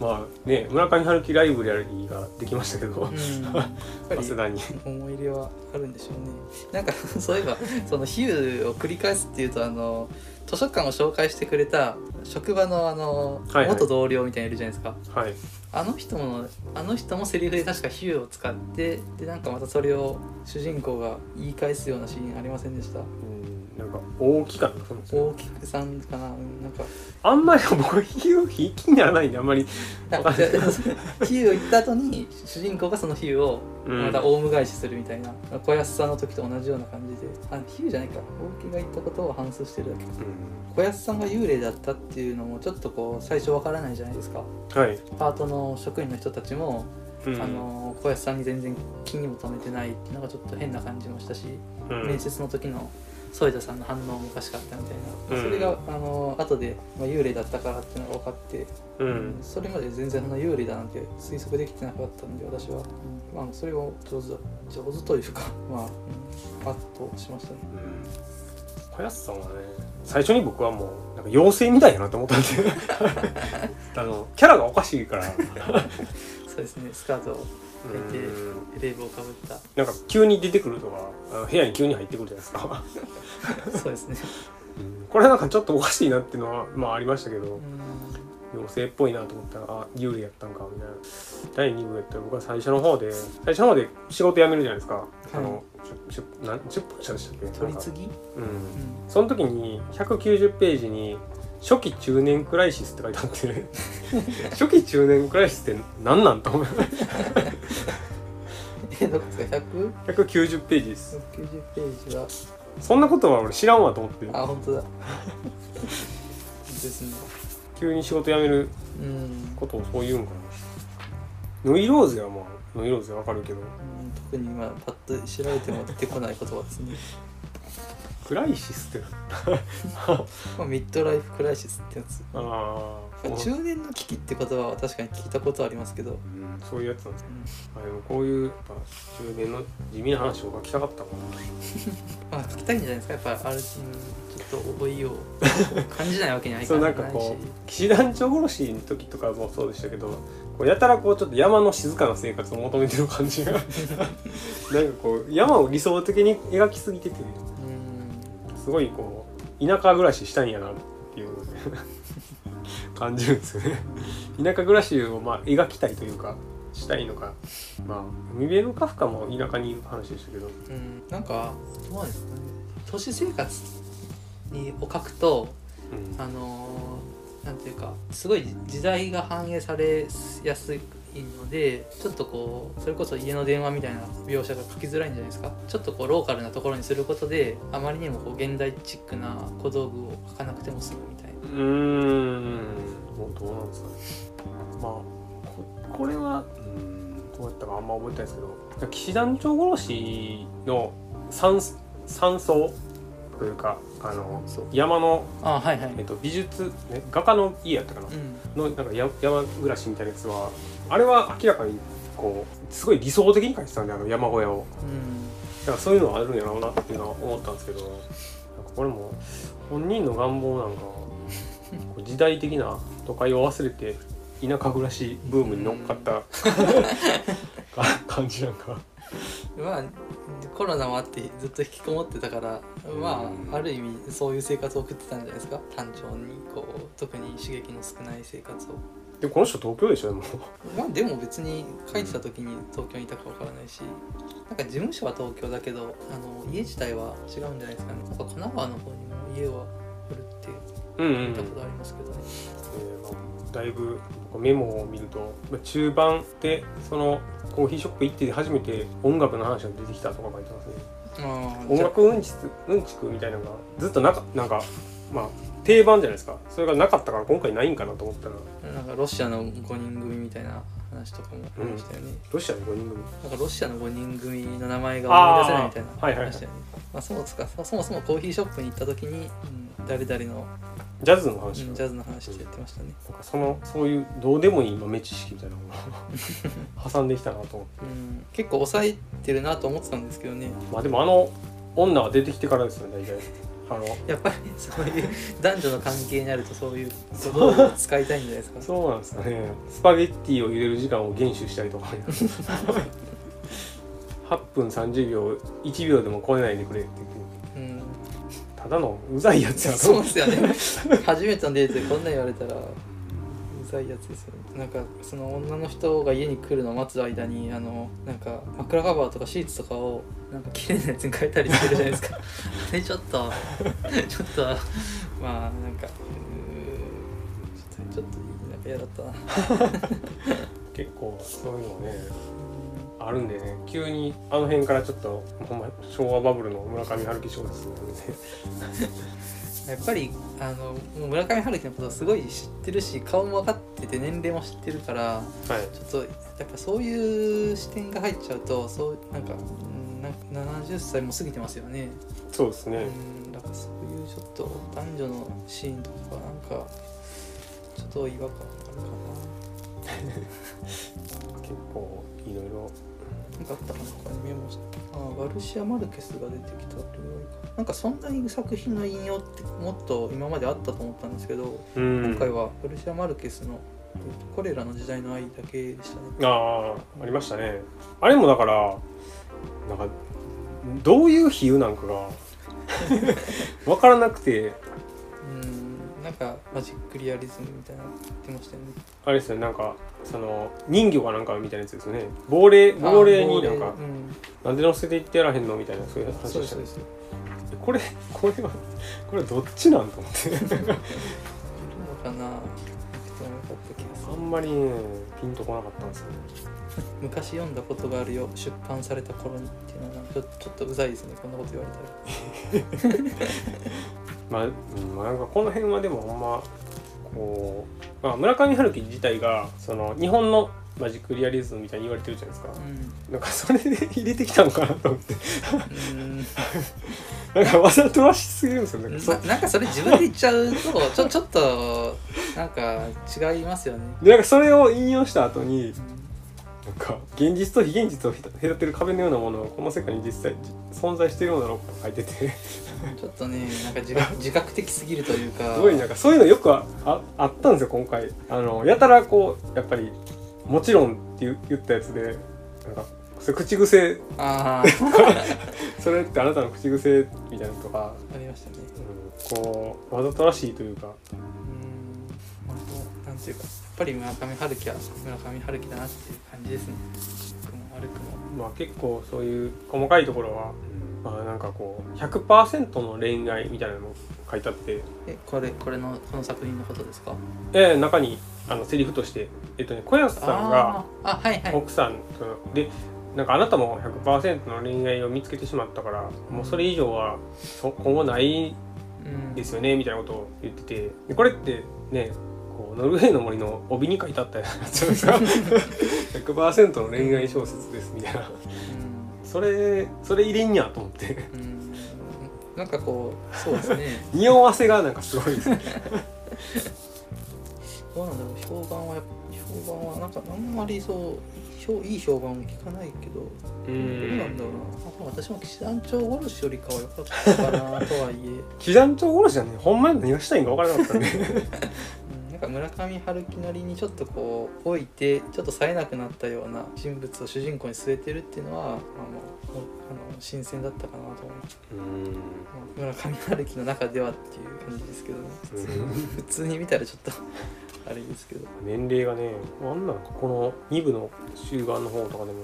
Speaker 1: *laughs* まあね村上春樹ライブラリーができましたけど、
Speaker 2: うん。
Speaker 1: 早稲田に。
Speaker 2: 思い入れはあるんでしょうね。なんか *laughs* そういえばその比喩を繰り返すっていうとあの図書館を紹介してくれた職場のあの、
Speaker 1: はいはい。
Speaker 2: 元同僚みたいないるじゃないですか。
Speaker 1: はい
Speaker 2: あの人もあの人もセリフで確か比喩を使ってでなんかまたそれを主人公が言い返すようなシーンありませんでした？
Speaker 1: うんなんか大きかったそうですよ
Speaker 2: 大きくさんかな。うんなんか。
Speaker 1: あんまり僕比喩ひ気にならないんであんまり。
Speaker 2: あ
Speaker 1: わかんない
Speaker 2: 比喩を言った後に主人公がその比喩を
Speaker 1: うん。
Speaker 2: またオウム返しするみたいな、小安さんの時と同じような感じで。あ比喩じゃないか。大木が言ったことを反芻してるだけ。小安さんが幽霊だったっていうのもちょっとこう最初わからないじゃないですか。
Speaker 1: うんはい、
Speaker 2: パートの職員の人たちも、
Speaker 1: うん。
Speaker 2: あの小安さんに全然気にも留めてないっていうのがちょっと変な感じもしたし、
Speaker 1: うん。
Speaker 2: 面接の時の添田さんの反応もおかしかったみたいな、
Speaker 1: うん。
Speaker 2: それがあの後で、まあ、幽霊だったからっていうのが分かって、
Speaker 1: うん。
Speaker 2: それまで全然その幽霊だなんて推測できてなかったんで私は、うん。まあ、それを上手だ上手というか *laughs* まあ、うん、パッとしましたね。
Speaker 1: うん。小安さんはね最初に僕はもうなんか妖精みたいやなと思ったんで。*laughs* あのキャラがおかしいから。*laughs*
Speaker 2: そうですね。スカートを履いて
Speaker 1: うん
Speaker 2: レーブをかぶった。
Speaker 1: なんか急に出てくるとかあの部屋に急に入ってくるじゃないですか。*laughs*
Speaker 2: そうですね。
Speaker 1: これなんかちょっとおかしいなっていうのはまあありましたけど
Speaker 2: うん。
Speaker 1: 妖精っぽいなと思ったらあ幽霊やったんかみたいな。第2部やったら僕は最初の方で最初の方で仕事辞めるじゃないですか、あのしゅなん出版社でしたっけ
Speaker 2: 取り次ぎ、
Speaker 1: うん。
Speaker 2: うん。
Speaker 1: その時に190ページに「初期中年クライシス」って書いてあって *laughs* 初期中年クライシスって何なんと思う。
Speaker 2: えどこですか？100
Speaker 1: 190ページです。
Speaker 2: 90ページは。
Speaker 1: そんなことは俺知らんわと思って
Speaker 2: あ本当だ。*laughs* ですね。
Speaker 1: 急に仕事辞める
Speaker 2: うん、
Speaker 1: ことをそう言うんかな。ノイローゼはまあノイローゼわかるけど。
Speaker 2: うん、特に今パッと調べても出てこない言葉ですね、
Speaker 1: クライシスって
Speaker 2: まあ、ミッドライフクライシスってやつ。
Speaker 1: ああ
Speaker 2: 中年の危機って言葉は確かに聞いたことありますけど、
Speaker 1: うんそういうやつなんですね。あでもこういうやっぱ中年の地味な話を書きたかったもん *laughs*
Speaker 2: まあ書きたいんじゃないですか。やっぱあるうんちょっと老いを *laughs* 感じないわけにはいか
Speaker 1: そう
Speaker 2: な
Speaker 1: ないんかこう騎士団長殺しの時とかもそうでしたけどこうやたらこうちょっと山の静かな生活を求めてる感じが。*laughs* なんかこう山を理想的に描きすぎてて。
Speaker 2: うん
Speaker 1: すごいこう田舎暮らししたいんやなっていう *laughs* 感じるんですよね。田舎暮らしをまあ描きたいというかしたいのか。まあ海辺のカフカも田舎にいる話でしたけど。
Speaker 2: うん。なんかどうですかね都市生活にを書くと
Speaker 1: うん。
Speaker 2: あのーなんていうかすごい時代が反映されやすいのでちょっとこうそれこそ家の電話みたいな描写が書きづらいんじゃないですか？ちょっとこうローカルなところにすることであまりにもこう現代チックな小道具を書かなくても済むみたいな。
Speaker 1: うーん。どうなんですかね。まあここれはうんどうやったかあんま覚えてないですけど騎士団長殺しの山山荘というかあの
Speaker 2: そう。
Speaker 1: 山の、
Speaker 2: あはいはい。
Speaker 1: えっと、美術、ね、画家の家やったかな、
Speaker 2: うん。
Speaker 1: のなんかや山暮らしみたいなやつはあれは明らかにこうすごい理想的に描いてたんであの山小屋を。
Speaker 2: うん。
Speaker 1: だからそういうのはあるんやろうなっていうのは思ったんですけどなんかこれも本人の願望なんか時代的な都会を忘れて田舎暮らしブームに乗っかったか感じなんか。
Speaker 2: まあコロナもあってずっと引きこもってたからま
Speaker 1: うん。
Speaker 2: あある意味そういう生活を送ってたんじゃないですか？単調にこう特に刺激の少ない生活を
Speaker 1: でこの人東京でしょでも。
Speaker 2: まあでも別に書いてた時に東京にいたかわからないしなんか事務所は東京だけどあの家自体は違うんじゃないですかね。なんか神奈川の方にも家はあるって
Speaker 1: うんうん、
Speaker 2: 聞いたことありますけどね、
Speaker 1: えーまあだいぶメモを見るとまあ中盤でそのコーヒーショップ行って初めて音楽の話が出てきたとか書いてますね。音楽うんちくうんちくみたいなのがずっとなかなんかまあ定番じゃないですか。それがなかったから今回ないんかなと思ったら。
Speaker 2: あなんかロシアの5人組みたいな話とかもありましたよね、
Speaker 1: ロシアの5人組。
Speaker 2: なんかロシアの5人組の名前が思い出せないみたいな
Speaker 1: あー。はいはいはい。
Speaker 2: 話だよね。まあそもそもそもそもコーヒーショップに行った時に、うん。誰々の
Speaker 1: ジャズの話。
Speaker 2: うんジャズの話でやってましたね、
Speaker 1: なんかそのそういうどうでもいい豆知識みたいなのを *laughs* 挟んできたなと思って。
Speaker 2: うん、結構抑えてるなと思ってたんですけどね。
Speaker 1: まあでもあの女が出てきてからですよね大体あの
Speaker 2: やっぱりそういう男女の関係になるとそういうことを使いたいんじゃないですか？*laughs*
Speaker 1: そうなんですかね。スパゲッティを茹でる時間を厳守したりとか。*laughs* 8分30秒1秒でも超えないでくれって言って。
Speaker 2: うん。
Speaker 1: ただのうざいやつやと
Speaker 2: そうですよね。*laughs* 初めてのデートでこんなん言われたらうざいやつですよね。なんかその女の人が家に来るのを待つ間にあのなんか枕カバーとかシーツとかをなんか綺麗なやつに変えたりしてるじゃないですか。*laughs* でちょっとちょっとまあなんかちょっとちょっとなんか嫌だったな。*laughs*
Speaker 1: 結構そういうのねあるんでね。急にあの辺からちょっとほんま昭和バブルの村上春樹小説なんで *laughs*
Speaker 2: やっぱりあの村上春樹のことはすごい知ってるし顔も分かってて年齢も知ってるから
Speaker 1: はい。
Speaker 2: ちょっとやっぱそういう視点が入っちゃうとそうなんかうんなんか70歳も過ぎてますよね、
Speaker 1: そうですね、
Speaker 2: うんだからそういうちょっと男女のシーンとかなんかちょっと違和感あるか *laughs*
Speaker 1: 結構いろいろ
Speaker 2: なかあったかな他にメモした。あガルシア・マルケスが出てきたっていうな。んかそんなに作品の引用ってもっと今まであったと思ったんですけど、
Speaker 1: うん。
Speaker 2: 今回はガルシア・マルケスのえっとコレラの時代の愛だけでしたね。
Speaker 1: ああありましたね。あれもだからなんかどういう比喩なんかが *laughs* 分からなくて。
Speaker 2: うんなんかマジックリアリズムみたいなの言ってましたよね。
Speaker 1: あれですよね。なんかその人魚かなんかみたいなやつですよね。亡霊亡霊になんか
Speaker 2: うん。
Speaker 1: なんで乗せていってやらへんのみたいなそういう話でしたね。これこれはこれどっちなんと思って。*laughs*
Speaker 2: いるのかな？
Speaker 1: んまりねピンとこなかったんですよね。*laughs*
Speaker 2: 昔読んだことがあるよ出版された頃にっていうのはちょちょっとうざいですねこんなこと言われたら。*laughs*
Speaker 1: まあ、うんまあ、なんかこの辺はでもほんまこう、まあ、村上春樹自体がその日本のマジックリアリズムみたいに言われてるじゃないですか、
Speaker 2: う
Speaker 1: なんかそれで入れてきたのかなと思って。
Speaker 2: ん。
Speaker 1: なんかわざとらしすぎるんですよね。そ
Speaker 2: ななんかそれ自分で言っちゃうとちょちょっとなんか違いますよね、
Speaker 1: でなんかそれを引用した後になんか現実と非現実を隔てる壁のようなものがこの世界に実際存在しているようなのと書いてて。
Speaker 2: ちょっとねなんか自覚自覚的すぎるというか。
Speaker 1: すごいなんかそういうのよくあああったんですよ今回。あのやたらこうやっぱり「もちろん」って言言ったやつでなんかそれ口癖。*laughs* それってあなたの口癖みたいなのとか、
Speaker 2: ありましたね。
Speaker 1: うん。こうわざとらしいというか。
Speaker 2: うん。本当なんていうかやっぱり村上春樹は村上春樹だなっていう感じですね。悪くも
Speaker 1: まあ結構そういう細かいところは、まあ、なんかこう100%の恋愛みたいなのも書いてあって。
Speaker 2: えこれこれのこの作品のことですか？
Speaker 1: え中にあのセリフとしてえっとね小安さんが
Speaker 2: あー。あはいはい。
Speaker 1: 奥さんとでなんかあなたも100%の恋愛を見つけてしまったからもうそれ以上はそ今後ない
Speaker 2: うん
Speaker 1: ですよねみたいなことを言っててでこれってねこうノルウェーの森の帯に書いてあったやつですか？*laughs* 100%の恋愛小説ですみたいな。それそれ入れんやと思って。
Speaker 2: うんうん。なんかこうそうですね。*laughs*
Speaker 1: 匂わせがなんかすごいですね *laughs*
Speaker 2: どうなんだろう評判は評判はなんかあんまりそう評いい評判も聞かないけど
Speaker 1: う
Speaker 2: どうなんだろうな。私も騎士団長殺しよりかは良かったかなとはいえ。
Speaker 1: 騎団長殺しはねほんまに何がしたいんか分からなかったんで
Speaker 2: うんなんか村上春樹なりにちょっとこう置いてちょっと冴えなくなったような人物を主人公に据えてるっていうのは、まあ、もうもうあの新鮮だったかなと思います、
Speaker 1: う。ん
Speaker 2: まあ、村上春樹の中ではっていう感じですけどね。普通に普通に見たらちょっとあれですけど。
Speaker 1: 年齢がねあんなんこの2部の終盤の方とかでも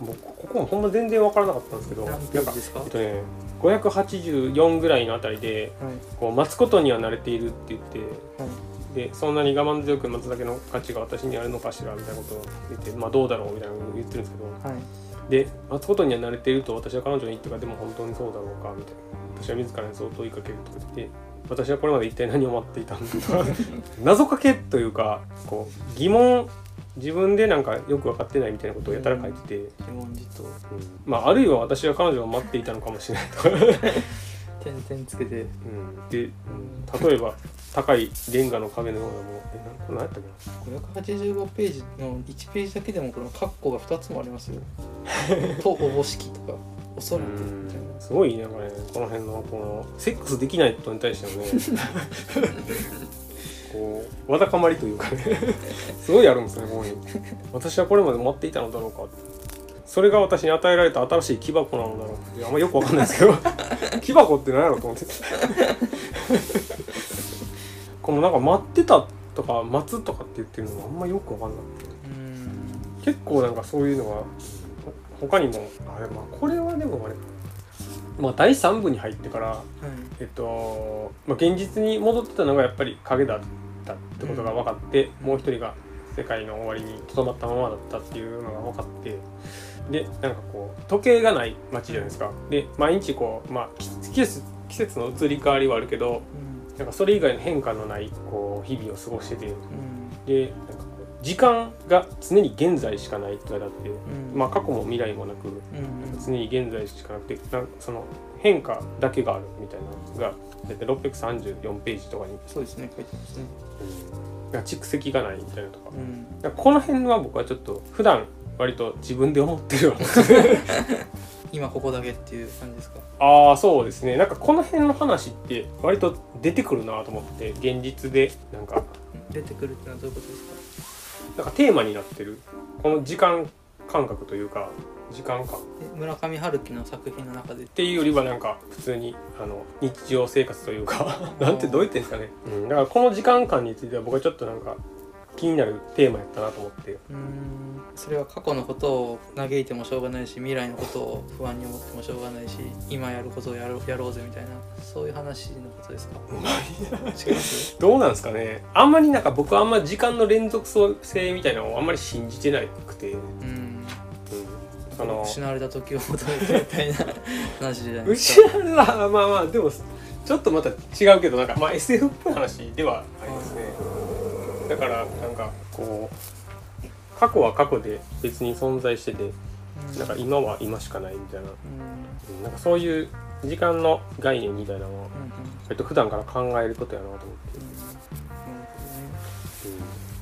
Speaker 1: もうここもほんま全然分からなかったんですけどなんか
Speaker 2: 何ページですか？
Speaker 1: えっとね584ぐらいのあたりで
Speaker 2: はい。
Speaker 1: こう待つことには慣れているって言って
Speaker 2: はい
Speaker 1: でそんなに我慢強く待つだけの価値が私にあるのかしらみたいなことを言ってまあどうだろうみたいなことを言ってるんですけど
Speaker 2: はい。
Speaker 1: で待つことには慣れていると私は彼女に言ったがでも本当にそうだろうかみたいな。私は自らにそう問いかけるとか言って私はこれまで一体何を待っていたんだとか *laughs* 謎かけというかこう疑問自分でなんかよく分かってないみたいなことをやたら書いてて、うん
Speaker 2: 自問自答
Speaker 1: まああるいは私は彼女を待っていたのかもしれないとか、*laughs*
Speaker 2: 点々つけて。
Speaker 1: うん、で、うん。例えば高いレンガの壁のようなもうえな何やったっけな
Speaker 2: ？585ページの1ページだけでもこのカッコが2つもありますよ。とおぼしきとかおそらくみたいな
Speaker 1: すごいねこれ。この辺のこのセックスできないことに対してのね。こうわだかまりというかね。すごいあるんですねここに私はこれまで待っていたのだろうか。それが私に与えられた新しい木箱なのだろうってあんまよくわかんないですけど。木箱って何やろうと思ってこのなんか待ってたとか待つとかって言ってるのもあんまよくわかんなくて。
Speaker 2: うん
Speaker 1: 結構なんかそういうのがほ他にも。あれまあこれはでもあれ。かまあ第3部に入ってから
Speaker 2: はい。
Speaker 1: えっと、まあ、現実に戻ってたのがやっぱり影だったってことが分かって、もう一人が世界の終わりにとどまったままだったっていうのが分かって。でなんかこう時計がない街じゃないですか。で毎日こう、まあ、季季節季節の移り変わりはあるけど
Speaker 2: うん
Speaker 1: なんかそれ以外の変化のないこう日々を過ごしてて。
Speaker 2: うん。
Speaker 1: でなんかこう時間が常に現在しかないって書いてあって、
Speaker 2: うん。
Speaker 1: まあ過去も未来もなく
Speaker 2: うん。うん
Speaker 1: 常に現在しかなくてなんその変化だけがあるみたいなのが大体634ページとかに。
Speaker 2: そうですね書いてますね。
Speaker 1: が蓄積がないみたいなとか。
Speaker 2: うん。
Speaker 1: だからこの辺は僕はちょっと普段割と自分で思ってるような *laughs*
Speaker 2: 今ここだけっていう感じですか？
Speaker 1: ああそうですね。なんかこの辺の話って割と出てくるなと思って現実でなんか。
Speaker 2: 出てくるってのはどういうことですか？
Speaker 1: なんかテーマになってる。この時間感覚というか時間感。
Speaker 2: え村上春樹の作品の中で？
Speaker 1: っていうよりはなんか普通にあの日常生活というか。*laughs* なんてどう言ってんですかね、うん、だからこの時間感については僕はちょっとなんか気になるテーマやったなと思って。
Speaker 2: うーん。それは過去のことを嘆いてもしょうがないし未来のことを不安に思ってもしょうがないし今やることをやろうやろうぜみたいなそういう話のことですか？違います
Speaker 1: どうなんですかね？あんまりなんか僕はあんま時間の連続性みたいなのをあんまり信じてなくて、うん、
Speaker 2: うん。
Speaker 1: その
Speaker 2: 失われた時を求めてみたいな *laughs* 話じゃないです
Speaker 1: 失
Speaker 2: か
Speaker 1: われはまあまあでもちょっとまた違うけどなんかまあ SF っぽい話ではありますねだからなんかこう過去は過去で別に存在してて
Speaker 2: うん。
Speaker 1: なんか今は今しかないみたいな。なんかそういう時間の概念みたいなのは
Speaker 2: うんうん。
Speaker 1: 割と普段から考えることやなと思って、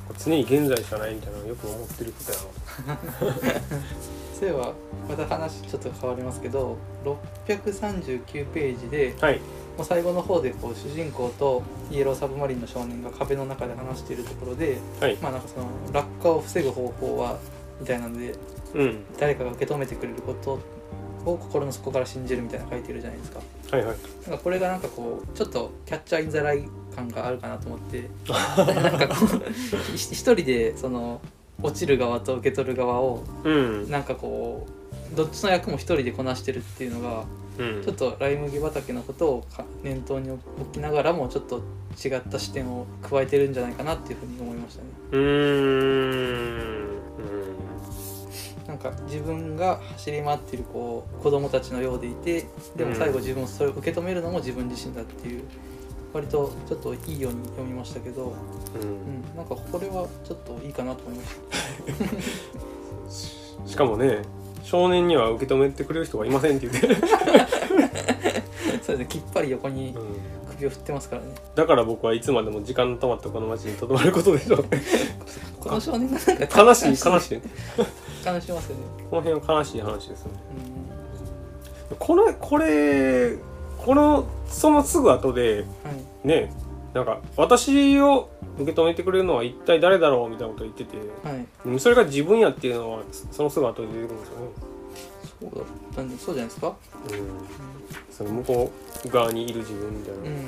Speaker 1: うん、常に現在しかないみたいなのをよく思ってることやな。*laughs*
Speaker 2: そういえばまた話ちょっと変わりますけど639ページで
Speaker 1: はい
Speaker 2: もう最後の方でこう主人公とイエローサブマリンの少年が壁の中で話しているところで、
Speaker 1: はい。
Speaker 2: まあなんかその落下を防ぐ方法はみたいなので
Speaker 1: うん。
Speaker 2: 誰かが受け止めてくれることを心の底から信じるみたいなの書いてるじゃないですか。
Speaker 1: はいはい。
Speaker 2: なんかこれがなんかこうちょっとキャッチャーインザライ感があるかなと思って。*laughs* なんかこうひ一人でその落ちる側と受け取る側を
Speaker 1: うん。
Speaker 2: なんかこうどっちの役も一人でこなしてるっていうのが
Speaker 1: うん。
Speaker 2: ちょっとライ麦畑のことをか念頭に置きながらもちょっと違った視点を加えてるんじゃないかなっていうふうに思いましたね。
Speaker 1: うーん。
Speaker 2: なんか自分が走り回っているこう子供たちのようでいてでも最後自分をそれを受け止めるのも自分自身だっていう割とちょっといいように読みましたけど、
Speaker 1: うん。
Speaker 2: うん、なんかこれはちょっといいかなと思いました。*laughs*
Speaker 1: しかもね少年には受け止めてくれる人がいませんって言って、*laughs*
Speaker 2: そうですね。きっぱり横に
Speaker 1: うん。
Speaker 2: 首を振ってますからね。
Speaker 1: だから僕はいつまでも時間の止まったこの街にとどまることでしょう *laughs*
Speaker 2: この少年がなんか
Speaker 1: 悲しい悲しい。
Speaker 2: 悲しますよね。
Speaker 1: この辺は悲しい話ですね。
Speaker 2: うん。
Speaker 1: このこれこのそのすぐ後で
Speaker 2: はい。
Speaker 1: ねなんか私を受け止めてくれるのは一体誰だろうみたいなことを言ってて。
Speaker 2: はい。
Speaker 1: うんそれが自分やっていうのはそのすぐ後で出てくるんですよね。
Speaker 2: そうだったんでそうじゃないですか？
Speaker 1: うん。その向こう側にいる自分みたいな、
Speaker 2: うん。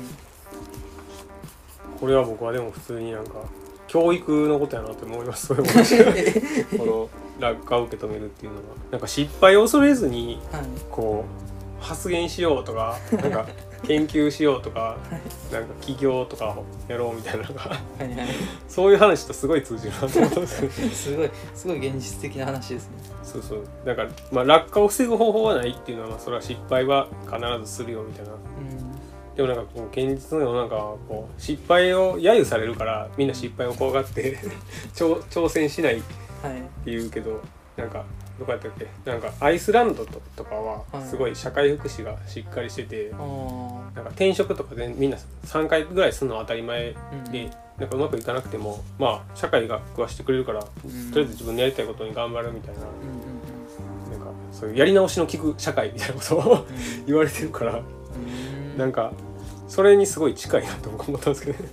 Speaker 1: これは僕はでも普通になんか教育のことやなって思いますそういうことこの落下を受け止めるっていうのは。なんか失敗を恐れずに
Speaker 2: はい。
Speaker 1: こう発言しようとかなんか研究しようとかなんか起業とかやろうみたいなのが
Speaker 2: はいはい。*laughs*
Speaker 1: そういう話とすごい通じるなと思ったんですよ
Speaker 2: すごいすごい現実的な話ですね。
Speaker 1: そうそうだから、まあ、落下を防ぐ方法はないっていうのは、まあ、それは失敗は必ずするよみたいな
Speaker 2: うん。
Speaker 1: でもなんかこう現実の世の中はこう失敗を揶揄されるからみんな失敗を怖がって *laughs* 挑挑戦しないって
Speaker 2: はい。
Speaker 1: 言うけどなんかどこやったっけ？なんかアイスランドととかは
Speaker 2: はい。
Speaker 1: すごい社会福祉がしっかりしてて、
Speaker 2: あー。
Speaker 1: なんか転職とかでみんな3回ぐらいするのは当たり前
Speaker 2: うん。
Speaker 1: で、なんかうまくいかなくてもまあ社会が食わしてくれるから、
Speaker 2: うん。
Speaker 1: とりあえず自分のやりたいことに頑張るみたいな,、
Speaker 2: うん
Speaker 1: なんかそういうやり直しの効く社会みたいなことを *laughs* 言われてるから
Speaker 2: うん。
Speaker 1: なんかそれにすごい近いなと僕思ったんですけどね、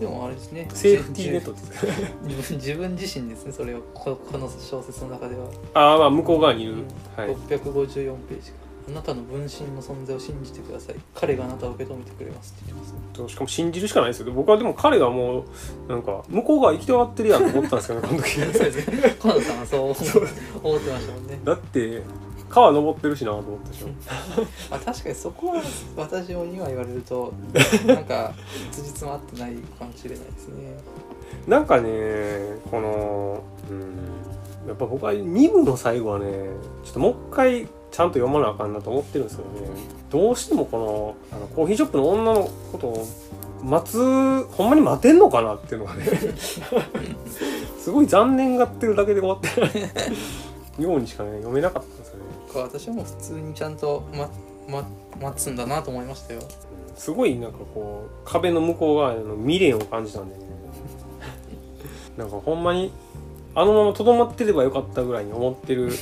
Speaker 2: でもあれですね。
Speaker 1: セーフティーネットです。ね
Speaker 2: 自分自分自身ですねそれを。ここの小説の中では、
Speaker 1: ああまあ向こう側にいる、はい。
Speaker 2: 654ページあなたの分身の存在を信じてください。彼があなたを受け止めてくれますって言ってます。ね
Speaker 1: としかも信じるしかないですよ。僕はでも彼がもうなんか向こう側生きて終わってるやんと思ったんですけどねこの時。*laughs*
Speaker 2: そうですね。河野さんはそう思ってましたもんね。
Speaker 1: だって川登ってるしなと思ったでしょ。
Speaker 2: ま *laughs* あ確かにそこは私には言われるとなんかつじつま合ってないかもしれないですね。
Speaker 1: なんかねこのうんやっぱ僕は2部の最後はねちょっともう一回ちゃんと読まなあかんなと思ってるんですよね。どうしてもこのあのコーヒーショップの女のことを待つほんまに待てんのかなっていうのがね *laughs* すごい残念がってるだけで終わってないようにしかね読めなかった
Speaker 2: か私はもう普通にちゃんと、まま、待つんだなと思いましたよ。
Speaker 1: すごいなんかこう壁の向こう側の未練を感じたんでね。*laughs* なんかほんまにあのままとどまってればよかったぐらいに思ってる。*laughs*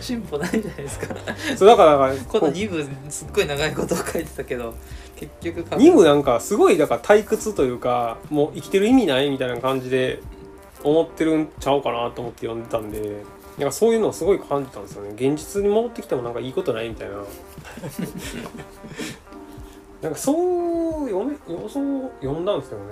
Speaker 2: 進歩ないじゃないですか。
Speaker 1: そうだから
Speaker 2: この *laughs*
Speaker 1: こう
Speaker 2: 2部すっごい長いことを書いてたけど結局
Speaker 1: 2部なんかすごいだから退屈というかもう生きてる意味ないみたいな感じで思ってるんちゃうかなと思って読んでたんでなんかそういうのをすごい感じたんですよね。現実に戻ってきてもなんかいいことないみたいな。*laughs* なんかそう読めそう読んだんですよね。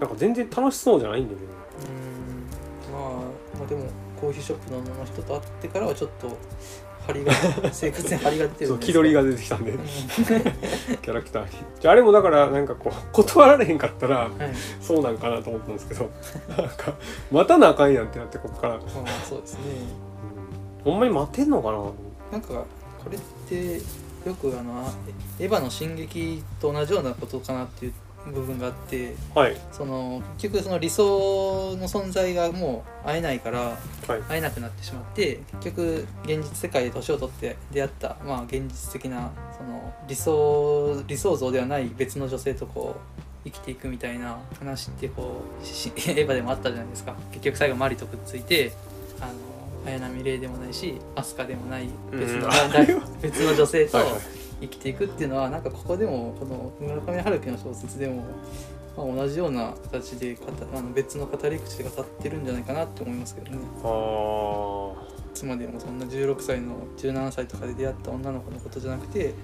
Speaker 1: なんか全然楽しそうじゃないんでね。
Speaker 2: うーん。まあまあでもコーヒーショップの女の人と会ってからはちょっと張りが生活に張りが出てる
Speaker 1: そう気取りが出てきたんで。キャラクターに。じゃああれもだからなんかこう断られへんかったら
Speaker 2: はい。
Speaker 1: そうなんかなと思ったんですけど。なんか待たなあかんやんってなってこっから、う
Speaker 2: そうですね。
Speaker 1: ほんまに待てんのかな？
Speaker 2: なんかこれってよくあのエヴァの進撃と同じようなことかなっていう部分があって
Speaker 1: はい。
Speaker 2: その結局その理想の存在がもう会えないから
Speaker 1: はい。
Speaker 2: 会えなくなってしまって結局現実世界で年を取って出会ったまあ現実的なその理想理想像ではない別の女性とこう生きていくみたいな話ってこうし *laughs* エヴァでもあったじゃないですか。結局最後マリとくっついてあの綾波レイでもないしアスカでもない別の
Speaker 1: うん。
Speaker 2: 別の女性と生きていくっていうのはなんかここでもこの村上春樹の小説でも、まあ、同じような形で語あの別の語り口で語ってるんじゃないかなって思いますけどね。
Speaker 1: あー。
Speaker 2: いつまでもそんな16歳の17歳とかで出会った女の子のことじゃなくて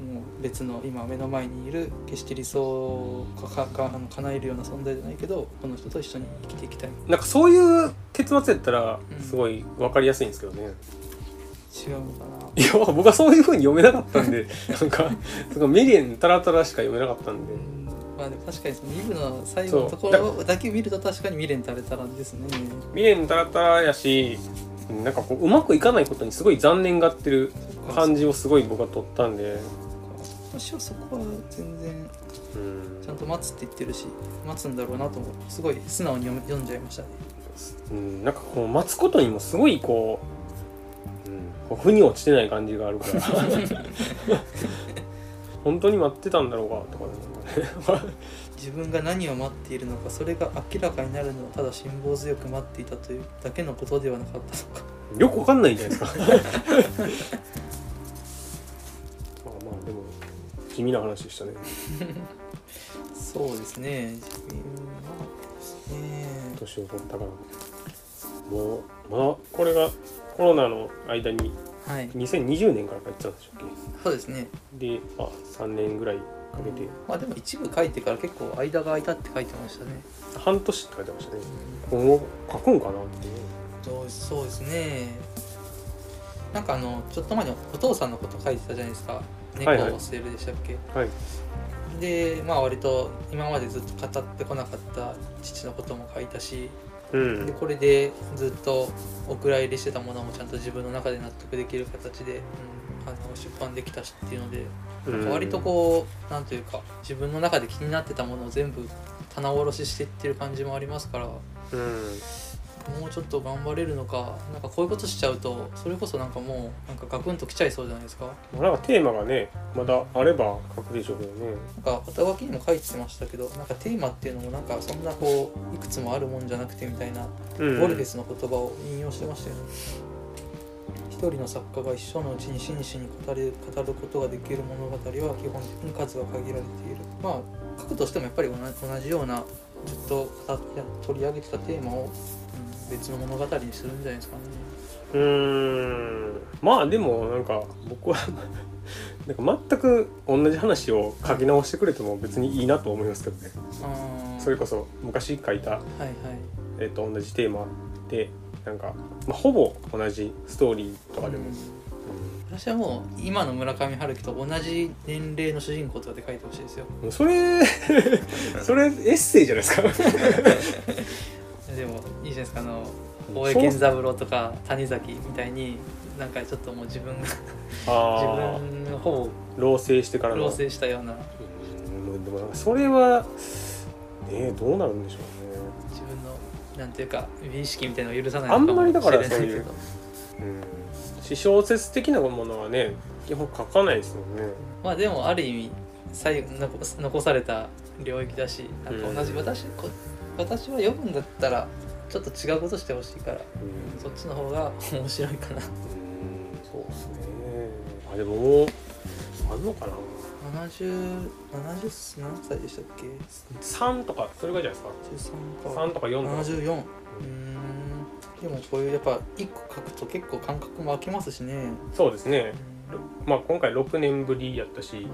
Speaker 2: もう別の今目の前にいる決して理想をかかかあの叶えるような存在じゃないけどこの人と一緒に生きていきたい。
Speaker 1: なんかそういう結末やったら
Speaker 2: うん
Speaker 1: すごい分かりやすいんですけどね、
Speaker 2: 違うのか
Speaker 1: いや僕はそういう風に読めなかったんでなんかすごい未練たらたらしか読めなかったんで。
Speaker 2: まあでも確かにその2部の最後のところだけ見ると確かに未練垂れたらですね。
Speaker 1: 未練たらたらやしなんかこううまくいかないことにすごい残念がってる感じをすごい僕は取ったんで。
Speaker 2: 私はそこは全然
Speaker 1: うん。
Speaker 2: ちゃんと待つって言ってるし待つんだろうなと思うすごい素直に読んじゃいましたね。
Speaker 1: うん、なんかこう待つことにもすごいこう腑に落ちてない感じがあるから。*laughs* 本当に待ってたんだろうかとかね。*laughs*
Speaker 2: 自分が何を待っているのかそれが明らかになるのをただ辛抱強く待っていたというだけのことではなかったのか。
Speaker 1: よくわかんないんじゃないですか。*laughs* まあまあでも地味な話でしたね。
Speaker 2: そうですね。自分はですね。
Speaker 1: 年を取ったからもうまあこれがコロナの間に
Speaker 2: はい。
Speaker 1: 2020年から書いてたんでしょうっ
Speaker 2: そうですね。
Speaker 1: けであ3年ぐらいかけて。
Speaker 2: まあでも一部書いてから結構間が空いたって書いてましたね。
Speaker 1: 半年って書いてましたね。今後書くんかなって。いう
Speaker 2: そうそうですね。なんかあのちょっと前にお父さんのこと書いてたじゃないですか。猫を
Speaker 1: はいはい。
Speaker 2: 捨てるでしたっけ、
Speaker 1: はい。
Speaker 2: でまあ割と今までずっと語ってこなかった父のことも書いたし
Speaker 1: うん。
Speaker 2: でこれでずっとお蔵入りしてたものもちゃんと自分の中で納得できる形で、うん、あの出版できたしっていうので、なんか割とこうなんというか自分の中で気になってたものを全部棚卸ししていってる感じもありますから。
Speaker 1: うん
Speaker 2: もうちょっと頑張れるのかなんかこういうことしちゃうとそれこそなんかもうなんかガクンときちゃいそうじゃないですか
Speaker 1: なんかテーマがねまだあれば書くでしょうけどね
Speaker 2: なんか肩書きにも書いてましたけどなんかテーマっていうのもなんかそんなこういくつもあるもんじゃなくてみたいな
Speaker 1: うん
Speaker 2: ボルヘスの言葉を引用してましたよね。一人の作家が一生のうちに真摯に語る語ることができる物語は基本的に数が限られている。まあ書くとしてもやっぱり同じようなずっと取り上げてたテーマを、うん別の物語にするんじゃないですかね。
Speaker 1: うーんまあでもなんか僕は *laughs* なんか全く同じ話を書き直してくれても別にいいなと思いますけどねそれこそ昔書いた、
Speaker 2: はいはい。
Speaker 1: えー、と同じテーマでなんか、まあ、ほぼ同じストーリーとかでも、
Speaker 2: うん私はもう今の村上春樹と同じ年齢の主人公とかで書いてほしいですよ。
Speaker 1: うんそれ *laughs* それエッセイじゃないですか *laughs*
Speaker 2: でもいいじゃないですかあの大江健三郎とか谷崎みたいになんかちょっともう自分が
Speaker 1: ああ
Speaker 2: 自分ほ
Speaker 1: 老成してからの。
Speaker 2: ぼ老成したような。
Speaker 1: うん。でもそれはねどうなるんでしょうね。
Speaker 2: 自分のなんていうか美意識みたいなのを許さない
Speaker 1: あんまりだから
Speaker 2: のかもしれないけど
Speaker 1: うん。私小説的なものはね基本書かないですもんね。
Speaker 2: まあでもある意味最後残残された領域だしなんか同じ、
Speaker 1: うん。
Speaker 2: 私こ私は読むんだったらちょっと違うことしてほしいから
Speaker 1: うん。
Speaker 2: そっちの方が面白いかな。
Speaker 1: うんそうですね。あでもあんのかな
Speaker 2: ？7070何歳でしたっけ
Speaker 1: ？3とかそれぐらいじゃないです
Speaker 2: 13
Speaker 1: か
Speaker 2: か。
Speaker 1: 3とか4とか。
Speaker 2: 74うーん。でもこういうやっぱ1個書くと結構感覚も空きますしね。
Speaker 1: そうですね。
Speaker 2: う
Speaker 1: まあ今回6年ぶりやったし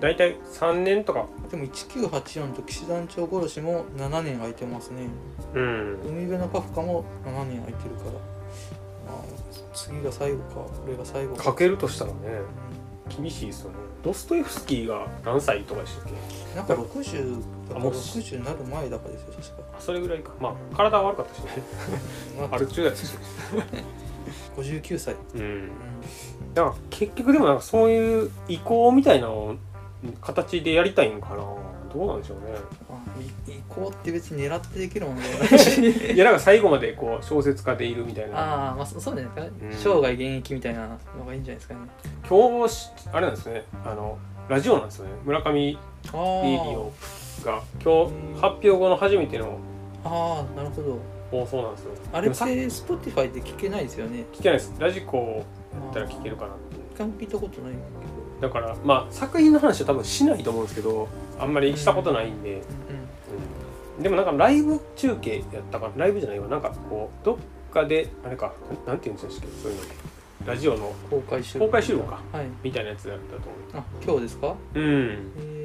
Speaker 1: 大体3年とか。
Speaker 2: でも1984と騎士団長殺しも7年空いてますね。
Speaker 1: うん。
Speaker 2: 海辺のカフカも7年空いてるから、まあ、次が最後かこれが最後か。
Speaker 1: 書けるとしたらね
Speaker 2: う
Speaker 1: 厳しいですよね。ドストエフスキーが何歳とかでしたっけ？
Speaker 2: んなんか60だから
Speaker 1: あもし
Speaker 2: 60になる前だからですよ確か。
Speaker 1: あそれぐらいか。まあ体は悪かったしね。*laughs*
Speaker 2: まあ *laughs*
Speaker 1: アル中やったし。*laughs*
Speaker 2: 59歳、
Speaker 1: うん。
Speaker 2: うん
Speaker 1: だから結局でもなんかそういう意向みたいな形でやりたいんかな。どうなんでしょうね。
Speaker 2: 移行って別に狙ってできるものではない。*laughs*
Speaker 1: やなんか最後までこう小説家でいるみたいな。
Speaker 2: ああまあそそうじゃないですか、
Speaker 1: うん。
Speaker 2: 生涯現役みたいなのがいいんじゃないですかね。
Speaker 1: 今日しあれなんですね。あのラジオなんですよね。村上レ
Speaker 2: あ
Speaker 1: ディオが今日発表後の初めての
Speaker 2: ああなるほど。
Speaker 1: 放送なんですよ。
Speaker 2: あれって Spotify で聞けないですよね。
Speaker 1: 聞けないです。ラジコやったら聞けるかなって
Speaker 2: 一回も聞いたことないん。だ
Speaker 1: だからまあ作品の話は多分しないと思うんですけどあんまりしたことないんで、うん。でもなんかライブ中継やったかライブじゃないわ。なんかこうどっかであれかななんていうんですかそういうの。ラジオの
Speaker 2: うん、公開収録
Speaker 1: か。
Speaker 2: はい。
Speaker 1: みたいなやつだったと思
Speaker 2: あ今日ですか？
Speaker 1: ううん。
Speaker 2: えー、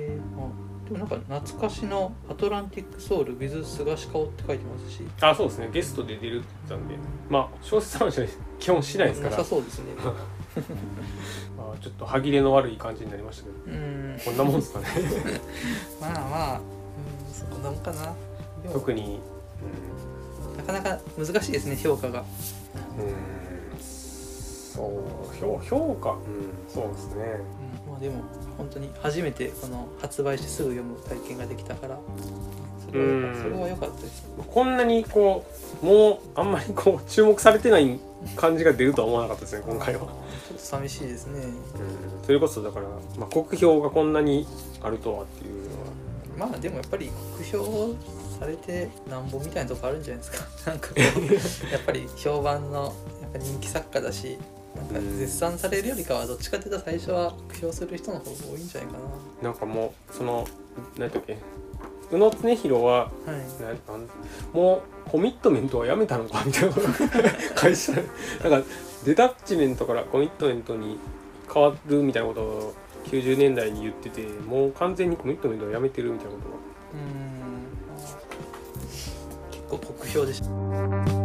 Speaker 2: なんか懐かしの「アトランティック・ソウル with 菅氏顔」って書いてますし。
Speaker 1: あそうですね。ゲストで出るって言ったんで。まあ小説話は基本しないですから。
Speaker 2: なさそうですね。*laughs*
Speaker 1: まあ、ちょっと歯切れの悪い感じになりましたけど。
Speaker 2: うん。
Speaker 1: こんなもんですかね。*laughs*
Speaker 2: まあまあうんそんなもんかな。
Speaker 1: 特に
Speaker 2: なかなか難しいですね評価が。
Speaker 1: うん、うん、そう評評価うんそうですね。
Speaker 2: うんまあでも本当に初めてこの発売してすぐ読む体験ができたからそれは良かったです。
Speaker 1: こんなにこうもうあんまりこう注目されてない感じが出るとは思わなかったですね今回は、
Speaker 2: ちょっと寂しいですね。
Speaker 1: うん、それこそだから、まあ、国評がこんなにあるとはっていうのは。
Speaker 2: まあでもやっぱり酷評されてなんぼみたいなとこあるんじゃないですか。なんか *laughs* やっぱり評判のやっぱ人気作家だしなん。か絶賛されるよりかはどっちかっていうと最初は酷評する人の方が多いんじゃないか
Speaker 1: な。んかもうその何だっけ。宇野恒弘は
Speaker 2: なはい。
Speaker 1: ななんもうコミットメントはやめたのかみたいな。*laughs* 会社なんかデタッチメントからコミットメントに変わるみたいなことを90年代に言っててもう完全にコミットメントをやめてるみたいなことが
Speaker 2: うー。ん結構酷評でした